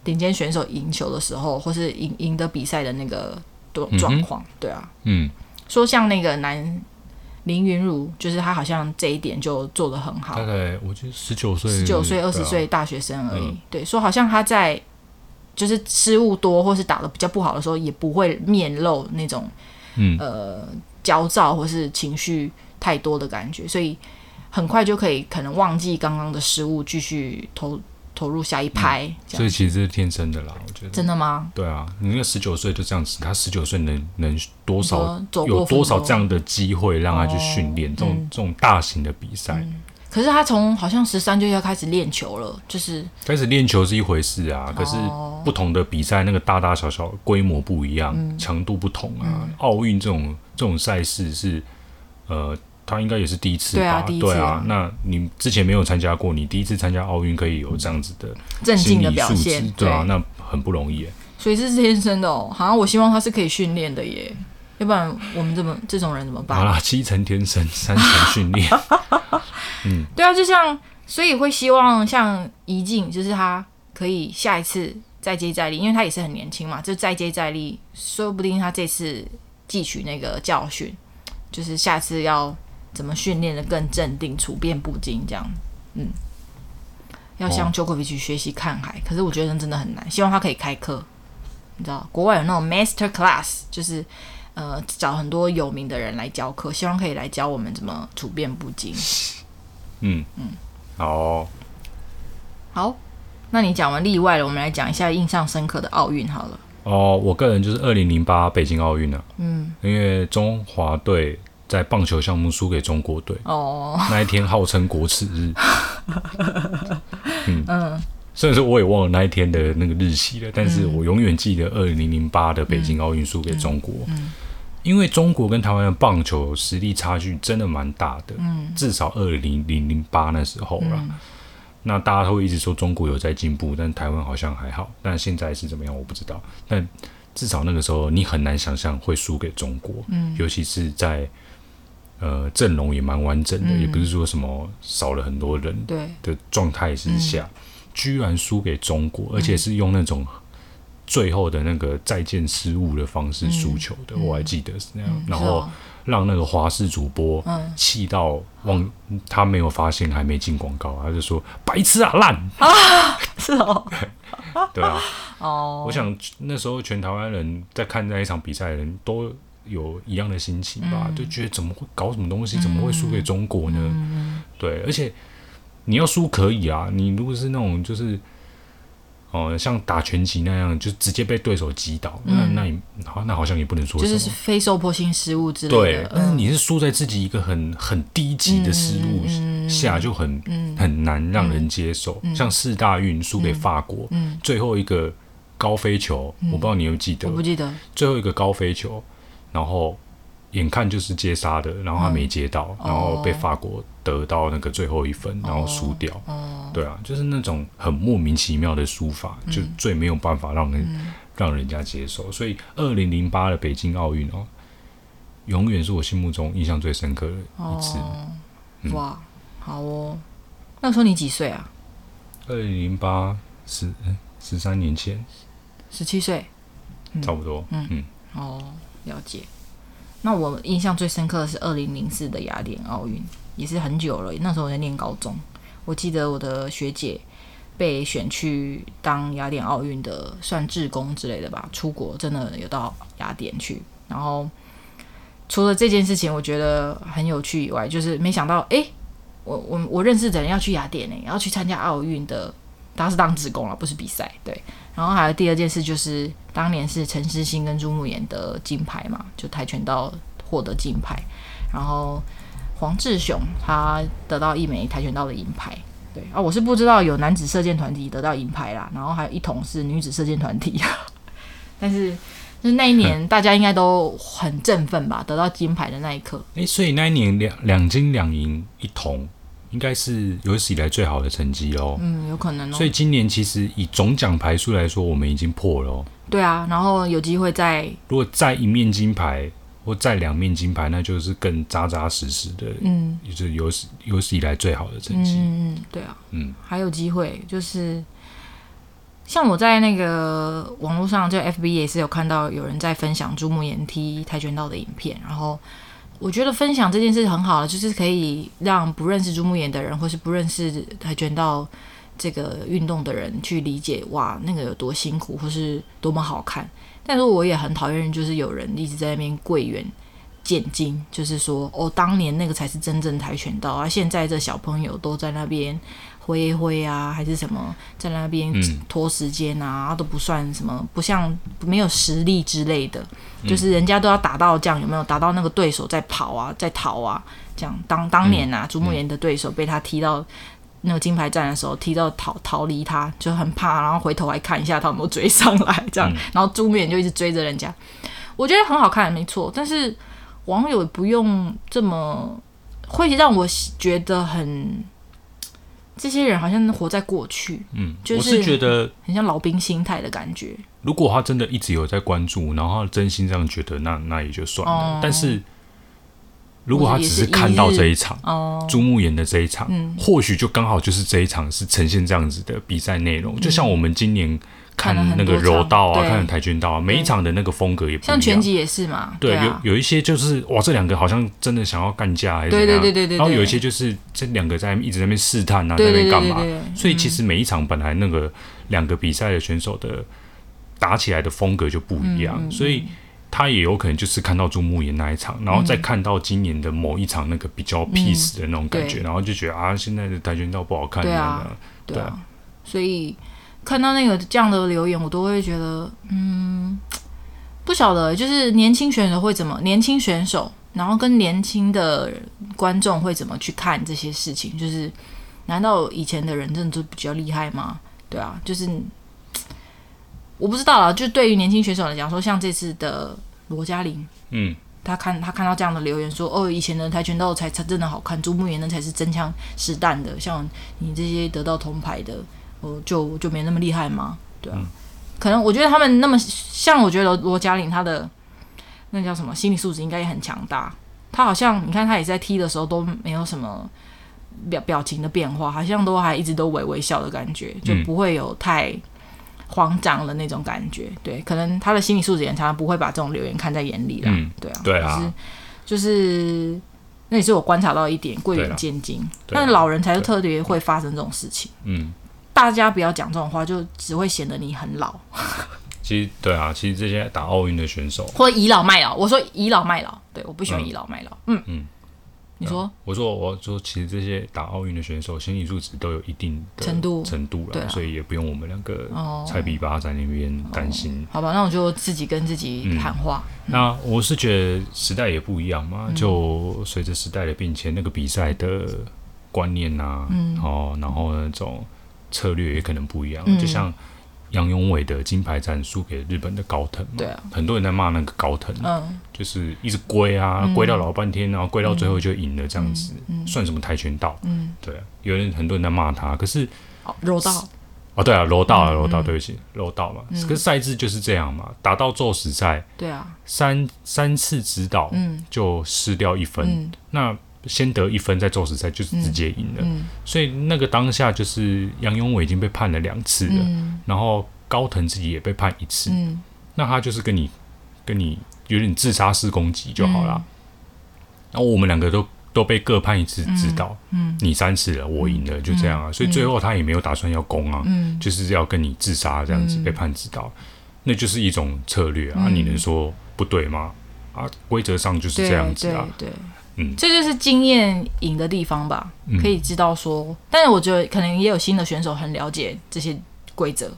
顶尖选手赢球的时候，或是赢赢得比赛的那个状状况。对啊，嗯，说像那个男。林云儒就是他，好像这一点就做得很好。大概我觉得十九岁、十九岁、二十岁大学生而已。嗯、对，说好像他在就是失误多或是打的比较不好的时候，也不会面露那种、嗯、呃焦躁或是情绪太多的感觉，所以很快就可以可能忘记刚刚的失误，继续投。投入下一拍，嗯、所以其实是天生的啦，我觉得。真的吗？对啊，你那个十九岁就这样子，他十九岁能能多少多有多少这样的机会让他去训练、哦、这种、嗯、这种大型的比赛、嗯？可是他从好像十三就要开始练球了，就是开始练球是一回事啊，可是不同的比赛那个大大小小规模不一样，嗯、强度不同啊。奥运、嗯、这种这种赛事是呃。他应该也是第一次吧？对啊，第一次啊，对啊，那你之前没有参加过，你第一次参加奥运可以有这样子的镇静的表现，对啊，那很不容易耶。所以这是天生的哦，好像我希望他是可以训练的耶，要不然我们这么这种人怎么办？好啦，七成天生，*laughs* 三成训练。*laughs* 嗯，对啊，就像所以会希望像怡静，就是他可以下一次再接再厉，因为他也是很年轻嘛，就再接再厉，说不定他这次汲取那个教训，就是下次要。怎么训练的更镇定、处变不惊？这样，嗯，要向 Djokovic 学习看海。可是我觉得真的很难。希望他可以开课，你知道，国外有那种 Master Class，就是呃找很多有名的人来教课，希望可以来教我们怎么处变不惊。嗯嗯，好哦，好，那你讲完例外了，我们来讲一下印象深刻的奥运好了。哦，我个人就是二零零八北京奥运了。嗯，因为中华队。在棒球项目输给中国队哦，那一天号称国耻日。*laughs* 嗯嗯，虽然说我也忘了那一天的那个日期了，但是我永远记得二零零八的北京奥运输给中国。嗯，因为中国跟台湾的棒球实力差距真的蛮大的。嗯，至少二零零零八那时候了。那大家都会一直说中国有在进步，但台湾好像还好。但现在是怎么样，我不知道。但至少那个时候，你很难想象会输给中国。嗯，尤其是在。呃，阵容也蛮完整的，嗯、也不是说什么少了很多人的状态之下，嗯、居然输给中国，而且是用那种最后的那个再见失误的方式输球的，嗯、我还记得是那样，嗯、然后让那个华视主播气到忘，他没有发现还没进广告，他就说白痴啊烂。啊，是哦，*laughs* 对啊，*laughs* 哦，我想那时候全台湾人在看那一场比赛的人都。有一样的心情吧，嗯、就觉得怎么会搞什么东西，怎么会输给中国呢？嗯、对，而且你要输可以啊，你如果是那种就是哦、呃，像打拳击那样，就直接被对手击倒，嗯、那那你好，那好像也不能说什么，就是非受迫性失误之类的。对，但是你是输在自己一个很很低级的失误下，就很、嗯、很难让人接受。嗯、像四大运输给法国，最后一个高飞球，我不知道你有记得？我不记得最后一个高飞球。然后眼看就是接杀的，然后他没接到，嗯、然后被法国得到那个最后一分，哦、然后输掉。哦、对啊，就是那种很莫名其妙的输法，嗯、就最没有办法让人、嗯、让人家接受。所以，二零零八的北京奥运哦，永远是我心目中印象最深刻的一次。哇，好哦，那时候你几岁啊？二零零八十十三年前，十七岁，嗯、差不多。嗯嗯，哦。了解，那我印象最深刻的是二零零四的雅典奥运，也是很久了。那时候我在念高中，我记得我的学姐被选去当雅典奥运的算志工之类的吧，出国真的有到雅典去。然后除了这件事情我觉得很有趣以外，就是没想到，哎、我我我认识的人要去雅典呢，要去参加奥运的他是当志工了，不是比赛。对，然后还有第二件事就是当年是陈诗欣跟朱木炎的金牌嘛，就跆拳道获得金牌，然后黄志雄他得到一枚跆拳道的银牌。对啊，我是不知道有男子射箭团体得到银牌啦，然后还有一铜是女子射箭团体，*laughs* 但是就是那一年大家应该都很振奋吧，得到金牌的那一刻。哎、欸，所以那一年两两金两银一铜，应该是有史以来最好的成绩哦。嗯，有可能哦。所以今年其实以总奖牌数来说，我们已经破了哦。对啊，然后有机会再如果再一面金牌。或再两面金牌，那就是更扎扎实实的，嗯，也就是有史有史以来最好的成绩。嗯嗯，对啊，嗯，还有机会，就是像我在那个网络上，就 FB 也是有看到有人在分享朱木炎踢跆拳道的影片，然后我觉得分享这件事很好，就是可以让不认识朱木炎的人，或是不认识跆拳道这个运动的人去理解，哇，那个有多辛苦，或是多么好看。但是我也很讨厌，就是有人一直在那边贵元贱精，就是说哦，当年那个才是真正跆拳道啊，现在这小朋友都在那边挥挥啊，还是什么在那边拖时间啊，嗯、都不算什么，不像没有实力之类的，就是人家都要打到这样，有没有打到那个对手在跑啊，在逃啊，这样。当当年啊，朱木炎的对手被他踢到。那个金牌战的时候，踢到逃逃离他，就很怕，然后回头来看一下他有没有追上来，这样，嗯、然后朱木炎就一直追着人家，我觉得很好看，没错。但是网友不用这么，会让我觉得很，这些人好像活在过去，嗯，就是，我是觉得很像老兵心态的感觉。如果他真的一直有在关注，然后他真心这样觉得，那那也就算了。嗯、但是。如果他只是看到这一场朱木演的这一场，嗯、或许就刚好就是这一场是呈现这样子的比赛内容。嗯、就像我们今年看那个柔道啊，看跆拳道啊，每一场的那个风格也不一样。像拳击也是嘛，对，有有一些就是哇，这两个好像真的想要干架，还是怎样？对对对对对。然后有一些就是这两个在一直在那边试探啊，在那边干嘛？所以其实每一场本来那个两个比赛的选手的打起来的风格就不一样，嗯、所以。他也有可能就是看到朱木炎那一场，然后再看到今年的某一场那个比较 peace 的那种感觉，嗯、然后就觉得啊，现在的跆拳道不好看。对啊，对啊。所以看到那个这样的留言，我都会觉得，嗯，不晓得，就是年轻选手会怎么，年轻选手，然后跟年轻的观众会怎么去看这些事情？就是难道以前的人真的就比较厉害吗？对啊，就是。我不知道啊，就对于年轻选手来讲，说像这次的罗嘉玲，嗯，他看他看到这样的留言说，哦，以前的跆拳道才才真的好看，朱木炎那才是真枪实弹的，像你这些得到铜牌的，哦，就就没那么厉害吗？对啊，嗯、可能我觉得他们那么像，我觉得罗嘉玲她的那叫什么心理素质应该也很强大，她好像你看她也在踢的时候都没有什么表表情的变化，好像都还一直都微微笑的感觉，就不会有太。慌张的那种感觉，对，可能她的心理素质也常常不会把这种留言看在眼里啦，嗯、对啊，对啊，就是那也是我观察到一点贵人见金，但是老人才是特别会发生这种事情，嗯，大家不要讲这种话，就只会显得你很老。其实对啊，其实这些打奥运的选手。或倚老卖老，我说倚老卖老，对，我不喜欢倚老卖老，嗯。嗯。嗯。你说，我说，我说，其实这些打奥运的选手心理素质都有一定的程度。程度了，所以也不用我们两个菜比巴在那边担心。好吧，那我就自己跟自己谈话。那我是觉得时代也不一样嘛，就随着时代的变迁，那个比赛的观念呐，哦，然后那种策略也可能不一样，就像。杨永伟的金牌战输给日本的高藤嘛？对啊，很多人在骂那个高藤，嗯，就是一直龟啊，龟到老半天，然后龟到最后就赢了这样子，算什么跆拳道？嗯，对，有人很多人在骂他，可是柔道。哦，对啊，柔道啊，柔道，对不起，柔道嘛，可是赛制就是这样嘛，打到宙死赛，对啊，三三次指导，嗯，就失掉一分，那先得一分再做死赛就是直接赢了，所以那个当下就是杨勇伟已经被判了两次了，然后。高腾自己也被判一次，嗯、那他就是跟你跟你有点自杀式攻击就好了。嗯、然后我们两个都都被各判一次指导，你三次了，我赢了，就这样啊。嗯、所以最后他也没有打算要攻啊，嗯、就是要跟你自杀这样子被判指导，嗯、那就是一种策略啊。嗯、你能说不对吗？啊，规则上就是这样子啊。对，对，对，嗯，这就是经验赢的地方吧，可以知道说，嗯、但是我觉得可能也有新的选手很了解这些规则。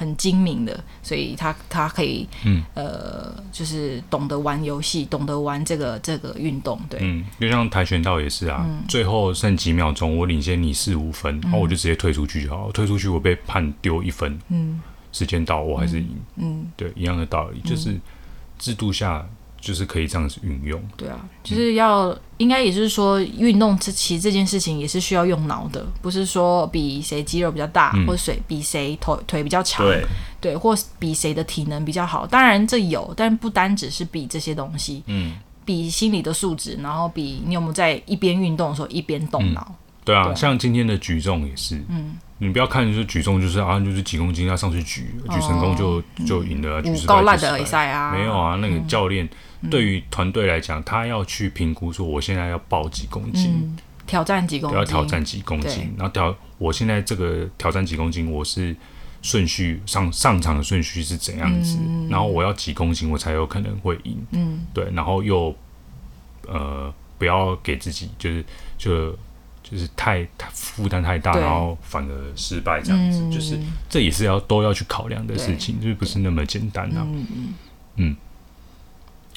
很精明的，所以他他可以，嗯，呃，就是懂得玩游戏，懂得玩这个这个运动，对，嗯，就像跆拳道也是啊，嗯、最后剩几秒钟，我领先你四五分，然后、嗯、我就直接退出去就好，退出去我被判丢一分，嗯，时间到我还是赢，嗯，对，一样的道理，就是制度下。就是可以这样子运用，对啊，就是要、嗯、应该也是说，运动这其实这件事情也是需要用脑的，不是说比谁肌肉比较大，嗯、或者谁比谁腿腿比较长，对，对，或比谁的体能比较好。当然这有，但不单只是比这些东西，嗯，比心理的素质，然后比你有没有在一边运动的时候一边动脑、嗯，对啊，对像今天的举重也是，嗯。你不要看，就是举重，就是啊，就是几公斤，要上去举，举成功就就赢了，举失败就失败啊。没有啊，那个教练对于团队来讲，他要去评估说，我现在要报几公斤，挑战几公斤，要挑战几公斤，然后挑我现在这个挑战几公斤，我是顺序上上场的顺序是怎样子，然后我要几公斤我才有可能会赢，嗯，对，然后又呃不要给自己就是就。就是太太负担太大，然后反而失败这样子，嗯、就是这也是要都要去考量的事情，就是不是那么简单的、啊。嗯嗯嗯。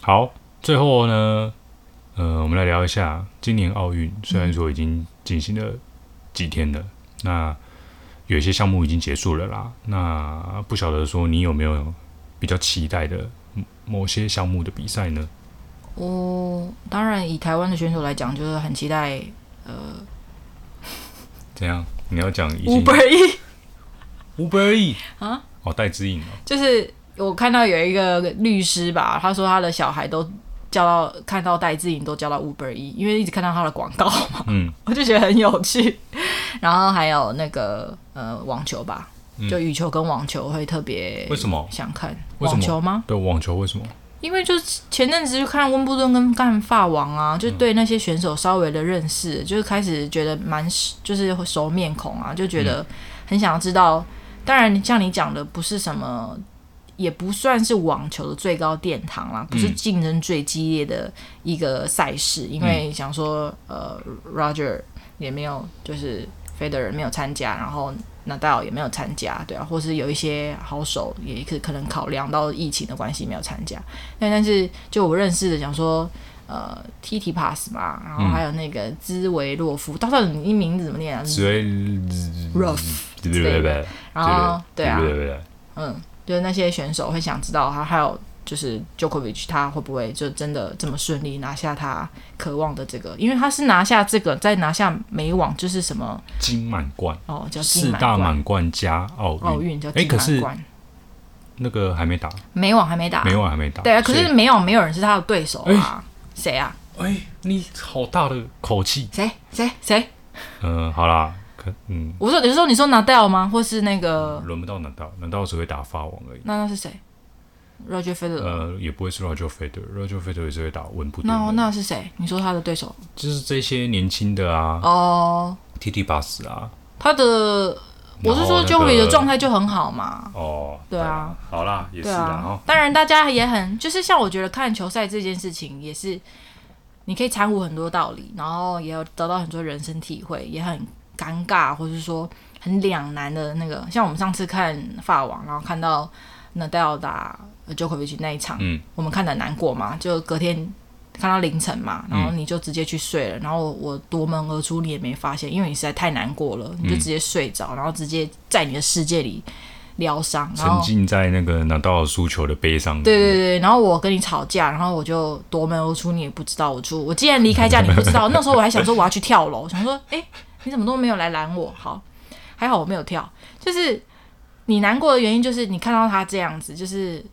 好，最后呢，呃，我们来聊一下今年奥运，虽然说已经进行了几天了，嗯、那有一些项目已经结束了啦。那不晓得说你有没有比较期待的某些项目的比赛呢？我当然以台湾的选手来讲，就是很期待，呃。怎样？你要讲 Uber E，Uber E 啊？哦，戴资颖哦。就是我看到有一个律师吧，他说他的小孩都叫到看到戴资颖都叫到 Uber E，因为一直看到他的广告嘛。嗯，*laughs* 我就觉得很有趣。然后还有那个呃网球吧，就羽球跟网球会特别为什么想看网球吗？对，网球为什么？因为就是前阵子就看温布顿跟干法王啊，就对那些选手稍微的认识，嗯、就是开始觉得蛮就是熟面孔啊，就觉得很想要知道。嗯、当然，像你讲的，不是什么，也不算是网球的最高殿堂啦，不是竞争最激烈的一个赛事。嗯、因为想说，呃，Roger 也没有，就是 Federer 没有参加，然后。纳达尔也没有参加，对啊，或是有一些好手也可可能考量到疫情的关系没有参加。但但是就我认识的讲说，呃，Titi Pass 嘛，然后还有那个兹维洛夫，到底你名字怎么念啊？兹维洛夫，对对对，然后对啊，嗯，就是那些选手会想知道他还有。就是 Djokovic 他会不会就真的这么顺利拿下他渴望的这个？因为他是拿下这个，再拿下美网就是什么金满贯哦，叫四大满贯加奥运，奥运叫金满可是那个还没打，美网还没打，美网还没打。对啊，可是美网没有人是他的对手啊，谁啊？哎，你好大的口气！谁谁谁？嗯，好啦，可嗯，我说你是说你说拿到吗？或是那个轮不到拿到，拿到只会打法网而已。那那是谁？Roger Federer 呃，也不会是 Roger Federer，Roger Federer 也是会打温布顿。那那是谁？你说他的对手？就是这些年轻的啊。哦。Titi Pass 啊。他的，我是说 Djokovic 的状态就很好嘛。哦。对啊。好啦，也是啊。当然，大家也很，就是像我觉得看球赛这件事情，也是你可以参悟很多道理，然后也有得到很多人生体会，也很尴尬，或者是说很两难的那个。像我们上次看法网，然后看到 Nadal 打。Djokovic 那一场，嗯、我们看的难过嘛，就隔天看到凌晨嘛，然后你就直接去睡了，嗯、然后我夺门而出，你也没发现，因为你实在太难过了，你就直接睡着，然后直接在你的世界里疗伤，沉浸在那个拿到输球的悲伤。对对对，然后我跟你吵架，然后我就夺门而出，你也不知道我出，我既然离开家，你不知道，*laughs* 那时候我还想说我要去跳楼，想说，哎，你怎么都没有来拦我？好，还好我没有跳，就是你难过的原因就是你看到他这样子，就是。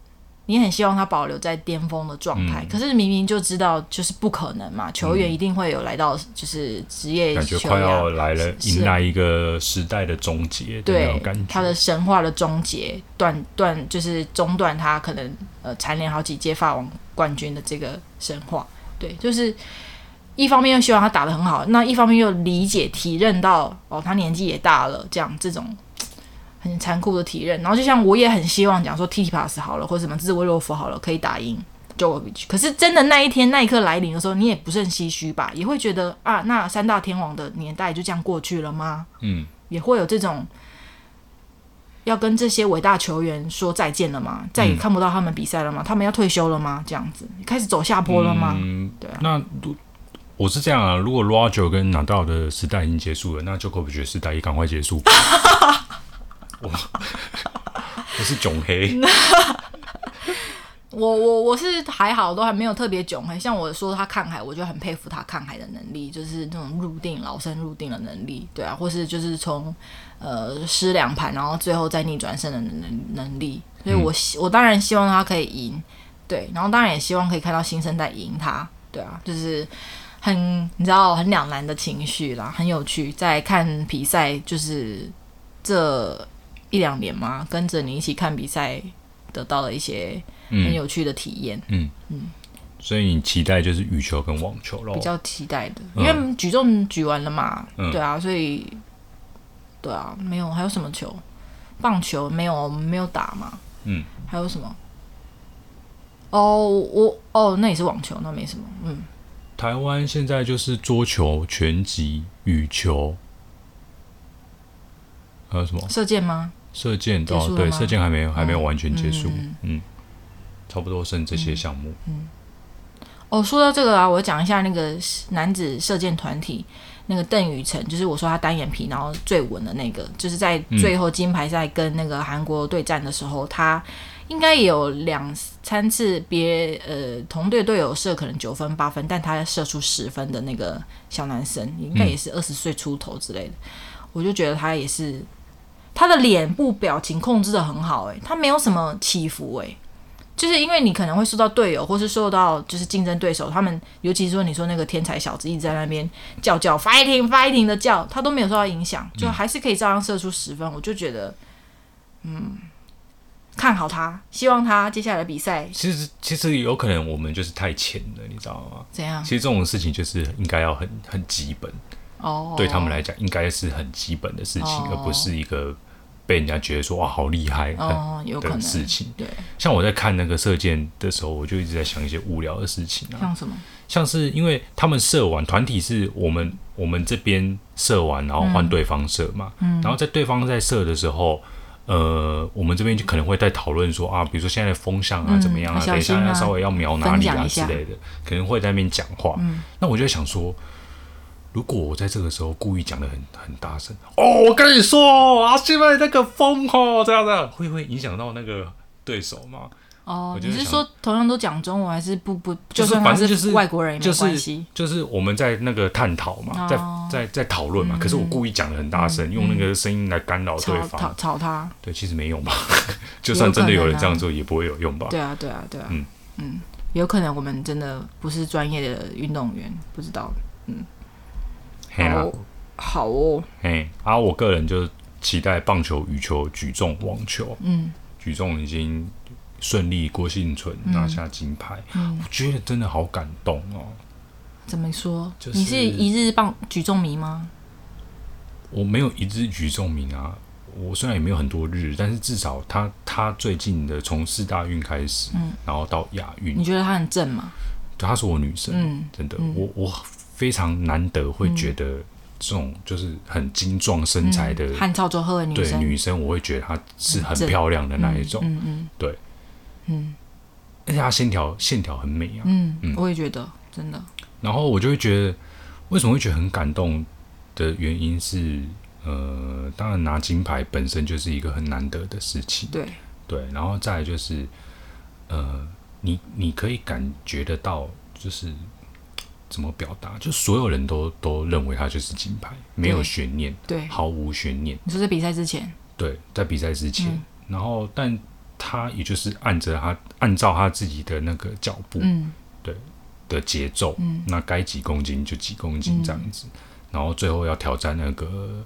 你很希望他保留在巅峰的状态，嗯、可是明明就知道就是不可能嘛。球员一定会有来到就是职业，感觉快要来了，迎来一个时代的终结。对，他的神话的终结，断断就是中断他可能呃蝉联好几届法网冠军的这个神话。对，就是一方面又希望他打得很好，那一方面又理解体认到哦，他年纪也大了，这样这种。很残酷的体认，然后就像我也很希望讲说 Tsitsipas 好了，或者什么兹维洛夫好了，可以打赢 Djokovic。可是真的那一天那一刻来临的时候，你也不是很唏嘘吧？也会觉得啊，那三大天王的年代就这样过去了吗？嗯，也会有这种要跟这些伟大球员说再见了吗？再也看不到他们比赛了吗？嗯、他们要退休了吗？这样子开始走下坡了吗？嗯，对啊。那我是这样啊，如果 Roger 跟 Nadal 的时代已经结束了，那 Djokovic 的时代也赶快结束。*laughs* 我 *laughs* 我是囧黑。*laughs* 我我我是还好，都还没有特别囧黑。像我说他看海，我就很佩服他看海的能力，就是那种入定老生入定的能力，对啊，或是就是从呃失两盘，然后最后再逆转胜的能能力。所以我希我当然希望他可以赢，对，然后当然也希望可以看到新生代赢他，对啊，就是很你知道很两难的情绪啦，很有趣。在看比赛，就是这一两年嘛，跟着你一起看比赛，得到了一些。很有趣的体验，嗯嗯，嗯，所以你期待就是羽球跟网球咯，比较期待的，因为举重举完了嘛，嗯、对啊，所以对啊，没有还有什么球？棒球没有，没有打嘛，嗯，还有什么？哦，我哦，那也是网球，那没什么，嗯。台湾现在就是桌球、拳击、羽球，还有什么？射箭吗？射箭哦，对，射箭还没有，还没有完全结束，嗯。嗯差不多剩这些项目。嗯，嗯，哦，说到这个啊，我讲一下那个男子射箭团体，那个邓宇成，就是我说他单眼皮，然后最稳的那个，就是在最后金牌赛跟那个韩国对战的时候，嗯、他应该也有两三次别呃同队队友射可能九分八分，但他射出十分的那个小男生，应该也是二十岁出头之类的，嗯、我就觉得他也是他的脸部表情控制的很好，欸，诶，他没有什么起伏，欸，诶。就是因为你可能会受到队友，或是受到就是竞争对手，他们尤其是说你说那个天才小子一直在那边叫叫 fighting fighting 的叫，他都没有受到影响，就还是可以照样射出十分。嗯、我就觉得，嗯，看好他，希望他接下来的比赛。其实其实有可能我们就是太浅了，你知道吗？怎样？其实这种事情就是应该要很很基本哦，对他们来讲应该是很基本的事情，哦、而不是一个。被人家觉得说哇好厉害哦，有可能事情。对，像我在看那个射箭的时候，我就一直在想一些无聊的事情啊。像什么？像是因为他们射完团体是我们我们这边射完，然后换对方射嘛。嗯。然后在对方在射的时候，呃，我们这边就可能会在讨论说啊，比如说现在的风向啊怎么样啊，等一下要稍微要瞄哪里啊之类的，可能会在那边讲话。嗯。那我就想说。如果我在这个时候故意讲的很很大声哦，我跟你说啊，现在那个风哦，这样子会不会影响到那个对手吗？哦，你是说同样都讲中文，还是不不？就是反正就是外国人也没关系，就是我们在那个探讨嘛，哦、在在在讨论嘛。嗯、可是我故意讲的很大声，嗯、用那个声音来干扰对方，吵吵他。对，其实没用吧？*laughs* 就算真的有人这样做，也不会有用吧？对啊，对啊，对啊。嗯嗯，有可能我们真的不是专业的运动员，不知道。嗯。好，好哦。哎，啊，我个人就期待棒球、羽球、举重、网球。嗯，举重已经顺利，郭婞淳拿下金牌。嗯，我觉得真的好感动哦。怎么说？就是你是一日棒举重迷吗？我没有一日举重迷啊。我虽然也没有很多日，但是至少他他最近的从四大运开始，嗯，然后到亚运，你觉得他很正吗？对，他是我女神。嗯，真的，我我。非常难得会觉得这种就是很精壮身材的汉朝卓赫的女生，对女生，我会觉得她是很漂亮的那一种，嗯嗯，对，嗯，而且她线条线条很美啊，嗯嗯，我也觉得真的。然后我就会觉得，为什么会觉得很感动的原因是，呃，当然拿金牌本身就是一个很难得的事情，对。对，然后再来就是，呃，你你可以感觉得到，就是。怎么表达？就所有人都都认为他就是金牌，没有悬念，对，毫无悬念。你说在比赛之前？对，在比赛之前，嗯、然后但他也就是按着他按照他自己的那个脚步，嗯，对的节奏，嗯，那该几公斤就几公斤这样子，嗯、然后最后要挑战那个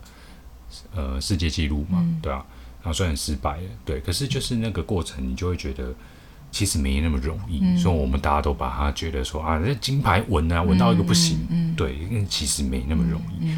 呃世界纪录嘛，嗯、对啊，然后虽然失败了，对，可是就是那个过程，你就会觉得。其实没那么容易，嗯、所以我们大家都把他觉得说啊，这金牌稳啊，稳到一个不行。嗯嗯。嗯、对，因为其实没那么容易。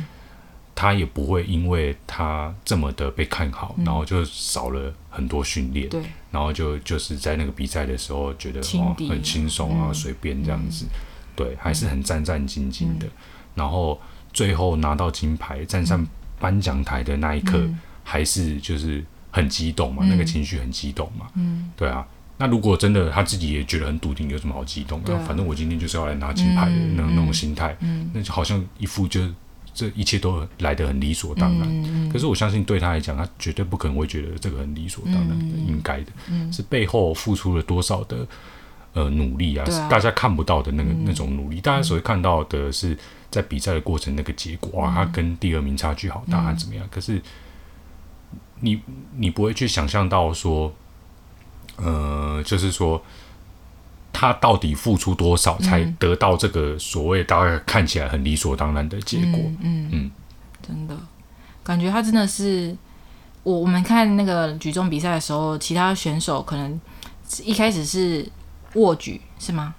他也不会因为他这么的被看好，嗯、然后就少了很多训练，对，然后就就是在那个比赛的时候觉得哦很轻松啊，随、嗯、便这样子，嗯、对，还是很战战兢兢的。嗯、然后最后拿到金牌，站上颁奖台的那一刻，嗯、还是就是很激动嘛，嗯、那个情绪很激动嘛，嗯，对啊。那如果真的他自己也觉得很笃定，有什么好激动的？啊、反正我今天就是要来拿金牌的那种、嗯、那种心态，嗯、那就好像一副就。这一切都来得很理所当然，可是我相信对他来讲，他绝对不可能会觉得这个很理所当然应该的，嗯、是背后付出了多少的呃努力啊，大家看不到的那个、嗯、那种努力。大家所会看到的是在比赛的过程那个结果、嗯、啊，他跟第二名差距好大，还怎么样？嗯、可是你你不会去想象到说，呃，就是说。他到底付出多少才得到这个所谓大概看起来很理所当然的结果？嗯嗯，嗯真的感觉他真的是我我们看那个举重比赛的时候，其他选手可能一开始是握举是吗？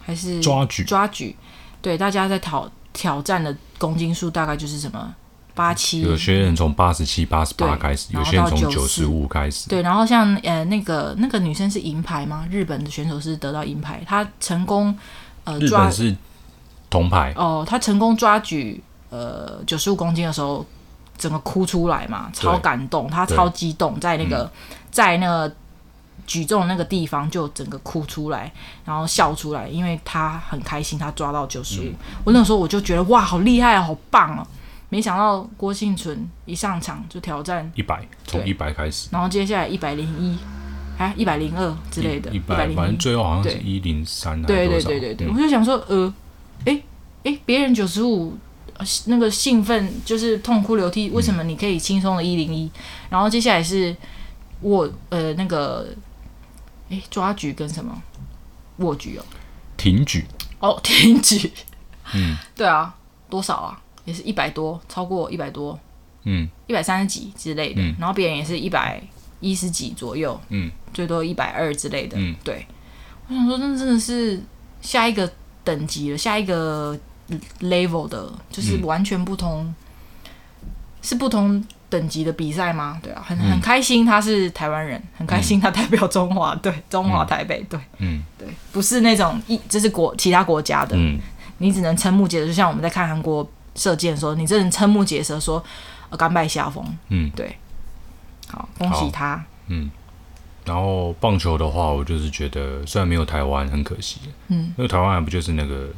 还是抓举？抓举？对，大家在挑挑战的公斤数大概就是什么？八七，有些人从八十七、八十八开始，有些人从九十五开始。对，然后像呃那个那个女生是银牌吗？日本的选手是得到银牌，她成功呃抓，日本是铜牌哦，她成功抓举呃九十五公斤的时候，整个哭出来嘛，超感动，她超激动，在那个、嗯、在那个举重那个地方就整个哭出来，然后笑出来，因为她很开心，她抓到九十五。我那时候我就觉得哇，好厉害啊，好棒啊！没想到郭婞淳一上场就挑战一百，从一百开始，然后接下来一百零一，还一百零二之类的，一百零，反正最后好像是一零三，对对对对对，我就想说，呃，哎哎，别人九十五，那个兴奋就是痛哭流涕，为什么你可以轻松的一零一？然后接下来是握，呃，那个，哎，抓举跟什么？握举哦，挺举。哦，挺举，嗯，对啊，多少啊？也是一百多，超过一百多，嗯，一百三十几之类的，嗯、然后别人也是一百一十几左右，嗯，最多一百二之类的，嗯，对，我想说，那真的是下一个等级了，下一个 level 的，就是完全不同，嗯、是不同等级的比赛吗？对啊，很很开心，他是台湾人，很开心，他代表中华，对，中华台北，对，嗯，对，不是那种一，这是国其他国家的，嗯，你只能瞠目结舌，就像我们在看韩国。射箭说：“你真的瞠目结舌，说甘拜下风。”嗯，对，好，恭喜他。嗯，然后棒球的话，我就是觉得虽然没有台湾，很可惜。嗯，因为台湾还不就是那个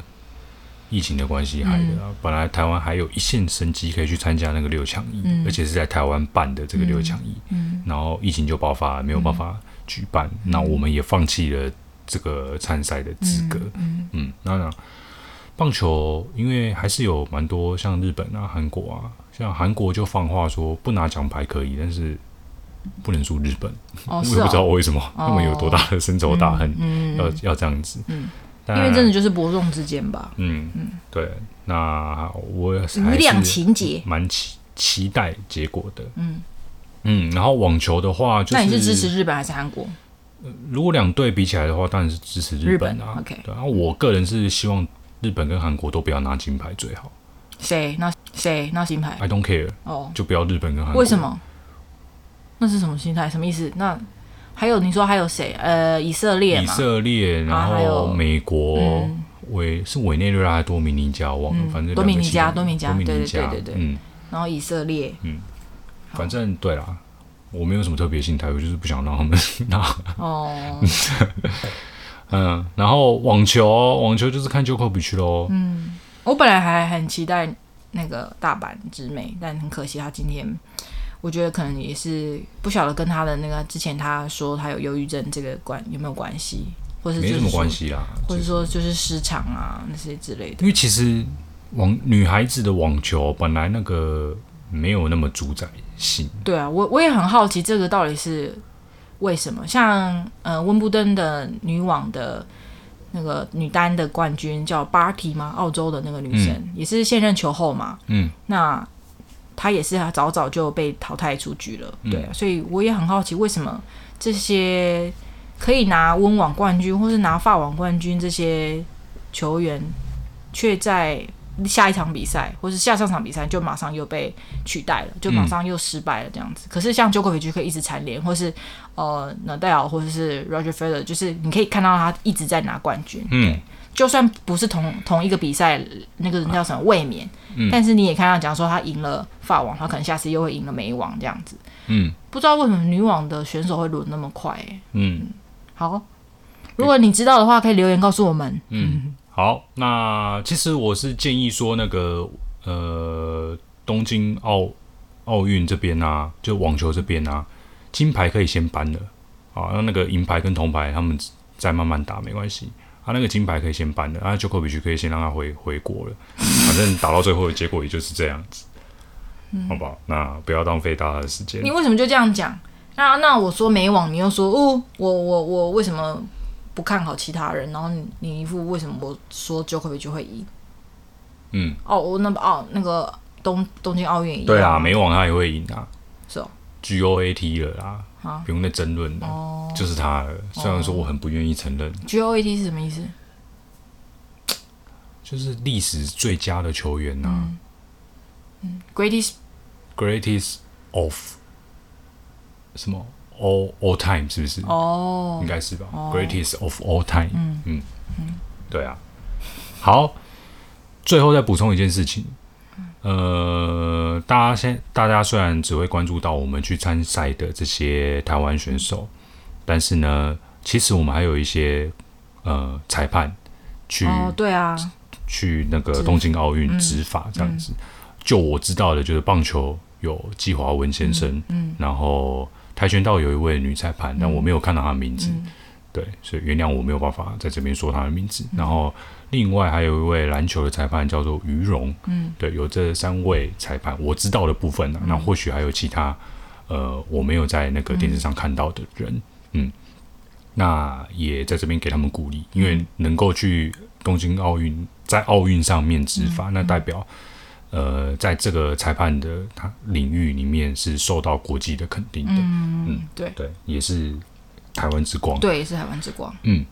疫情的关系害的啊？嗯、本来台湾还有一线生机可以去参加那个六强一，嗯、而且是在台湾办的这个六强一。嗯，然后疫情就爆发，没有办法举办，嗯、那我们也放弃了这个参赛的资格。嗯嗯，那、嗯。棒球，因为还是有蛮多像日本啊、韩国啊，像韩国就放话说不拿奖牌可以，但是不能输日本。哦、*laughs* 我也不知道为什么、哦、他们有多大的深仇大恨，嗯嗯、要要这样子。嗯，因为真的就是伯仲之间吧。嗯嗯，对。那我还是余量情节蛮期期待结果的。嗯嗯，然后网球的话，就是，那你是支持日本还是韩国？如果两队比起来的话，当然是支持日本啊。本 OK，对。然后我个人是希望。日本跟韩国都不要拿金牌最好。谁拿谁拿金牌？I don't care。哦，就不要日本跟韩国。为什么？那是什么心态？什么意思？那还有你说还有谁？呃，以色列。以色列，然后美国委是委内瑞拉还是多米尼加？忘了，反正多米尼加，多米尼加，对对对对对。嗯。然后以色列，嗯，反正对啦，我没有什么特别心态，我就是不想让他们 *laughs* 拿。哦。*laughs* 嗯，然后网球，网球就是看 Djokovic 喽。嗯，我本来还很期待那个大阪直美，但很可惜他今天，我觉得可能也是不晓得跟他的那个之前他说他有忧郁症这个关有没有关系，或是没什么关系啦，或者说就是失常啊那些之类的。因为其实网女孩子的网球本来那个没有那么主宰性。对啊，我我也很好奇这个到底是。为什么像呃温布登的女网的那个女单的冠军叫 Barty 吗？澳洲的那个女生、嗯、也是现任球后嘛。嗯，那她也是早早就被淘汰出局了。嗯、对，所以我也很好奇，为什么这些可以拿温网冠军或是拿法网冠军这些球员，却在下一场比赛或是下上场比赛就马上又被取代了，就马上又失败了这样子。嗯、可是像 Djokovic 可以一直蝉联，或是呃 Nadal 或者是 Roger Federer，就是你可以看到他一直在拿冠军。嗯，就算不是同同一个比赛，那个人叫什么卫冕，嗯、但是你也看到，假如说他赢了法网，他可能下次又会赢了美网这样子。嗯，不知道为什么女网的选手会轮那么快、欸？嗯，好，如果你知道的话，可以留言告诉我们。嗯，好，那其实我是建议说，那个呃，东京奥奥运这边啊，就网球这边啊，金牌可以先搬了啊，那那个银牌跟铜牌他们再慢慢打没关系啊，那个金牌可以先搬了啊，Djokovic 可以先让他回回国了，反正打到最后的结果也就是这样子。好吧，那不要浪费大家的时间。你为什么就这样讲？那那我说没网，你又说哦，我我我为什么不看好其他人？然后你你一副为什么我说 Djokovic 就会赢？嗯，哦，我那哦那个东东京奥运，对啊，美网他也会赢啊，是哦，GOAT 了啦，啊，不用再争论了，哦，就是他了。虽然说我很不愿意承认，GOAT 是什么意思？就是历史最佳的球员呐，嗯，Greatest。Greatest of 什么 all all time 是不是？哦，oh, 应该是吧。Oh, Greatest of all time。嗯嗯嗯，对啊。好，最后再补充一件事情。呃，大家先，大家虽然只会关注到我们去参赛的这些台湾选手，但是呢，其实我们还有一些呃裁判去，oh, 对啊，去那个东京奥运执法这样子。嗯就我知道的，就是棒球有季华文先生，嗯，嗯然后跆拳道有一位女裁判，嗯、但我没有看到她的名字，嗯、对，所以原谅我没有办法在这边说她的名字。嗯、然后另外还有一位篮球的裁判叫做于荣，嗯，对，有这三位裁判我知道的部分呢，嗯、那或许还有其他，呃，我没有在那个电视上看到的人，嗯，嗯，那也在这边给他们鼓励，因为能够去东京奥运，在奥运上面执法，嗯、那代表。呃，在这个裁判的他领域里面是受到国际的肯定的，嗯，嗯对。对，也是台湾之光，对，也是台湾之光，嗯，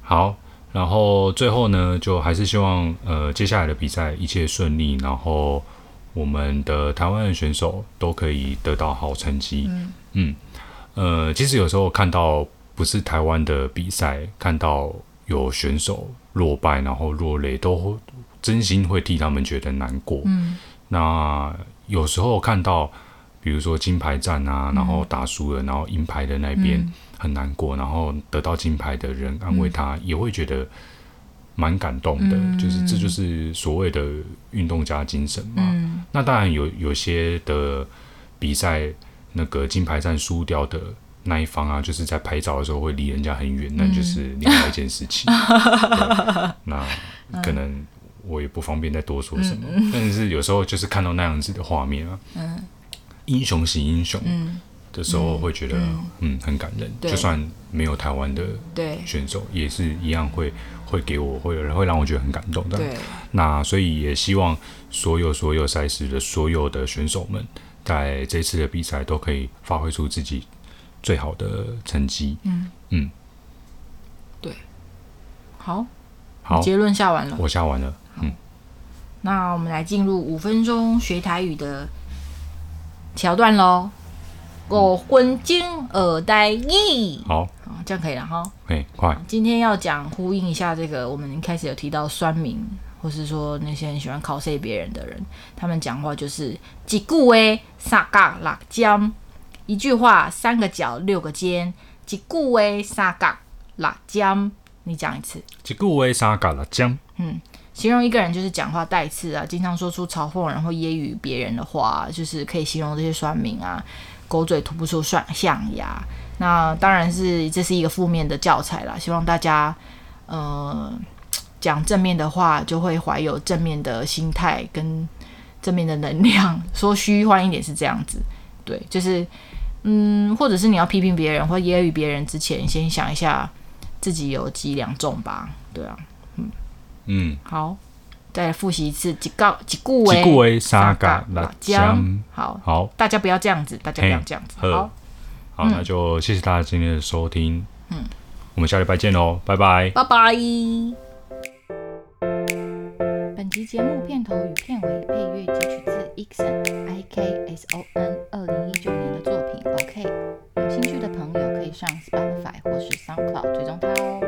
好，然后最后呢，就还是希望呃接下来的比赛一切顺利，然后我们的台湾的选手都可以得到好成绩，嗯。嗯，呃，其实有时候看到不是台湾的比赛，看到有选手落败，然后落泪都。真心会替他们觉得难过。嗯，那有时候看到，比如说金牌战啊，然后打输了，然后银牌的那边很难过，然后得到金牌的人安慰他，也会觉得蛮感动的。就是这就是所谓的运动家精神嘛。那当然有有些的比赛，那个金牌战输掉的那一方啊，就是在拍照的时候会离人家很远，那就是另外一件事情。*laughs* 那可能。我也不方便再多说什么，嗯、但是有时候就是看到那样子的画面啊，嗯、英雄惜英雄的时候，会觉得嗯，嗯。很感人。就算没有台湾的选手，也是一样会会给我，会有人会让我觉得很感动的。对。那所以也希望所有所有赛事的所有的选手们，在这次的比赛都可以发挥出自己最好的成绩。嗯。嗯，对，好，好，结论下完了，我下完了。嗯，那我们来进入五分钟学台语的桥段喽。五分钟学台语，好，好，这样可以了哈。可以，快。今天要讲呼应一下这个，我们一开始有提到酸民，或是说那些很喜欢 cos 别人的人，他们讲话就是几句话三嘎六尖，一句话三个角六个尖，几句话三嘎六尖。你讲一次。一句话三嘎六尖。嗯。形容一个人就是讲话带刺啊，经常说出嘲讽然后揶揄别人的话，就是可以形容这些酸民啊，狗嘴吐不出象牙。那当然是这是一个负面的教材啦，希望大家呃讲正面的话，就会怀有正面的心态跟正面的能量。说虚幻一点是这样子，对，就是嗯，或者是你要批评别人或揶揄别人之前，先想一下自己有几两重吧，对啊。嗯，好，再来复习一次，几高几顾为，几顾为沙嘎辣椒，好，好，大家不要这样子，大家不要这样子，好，好，那就谢谢大家今天的收听，嗯，我们下礼拜见喽，拜拜，拜拜。本集节目片头与片尾配乐截取自 Ikson I K S O N 二零一九年的作品。OK，有兴趣的朋友可以上 Spotify 或是 SoundCloud 追踪他哦。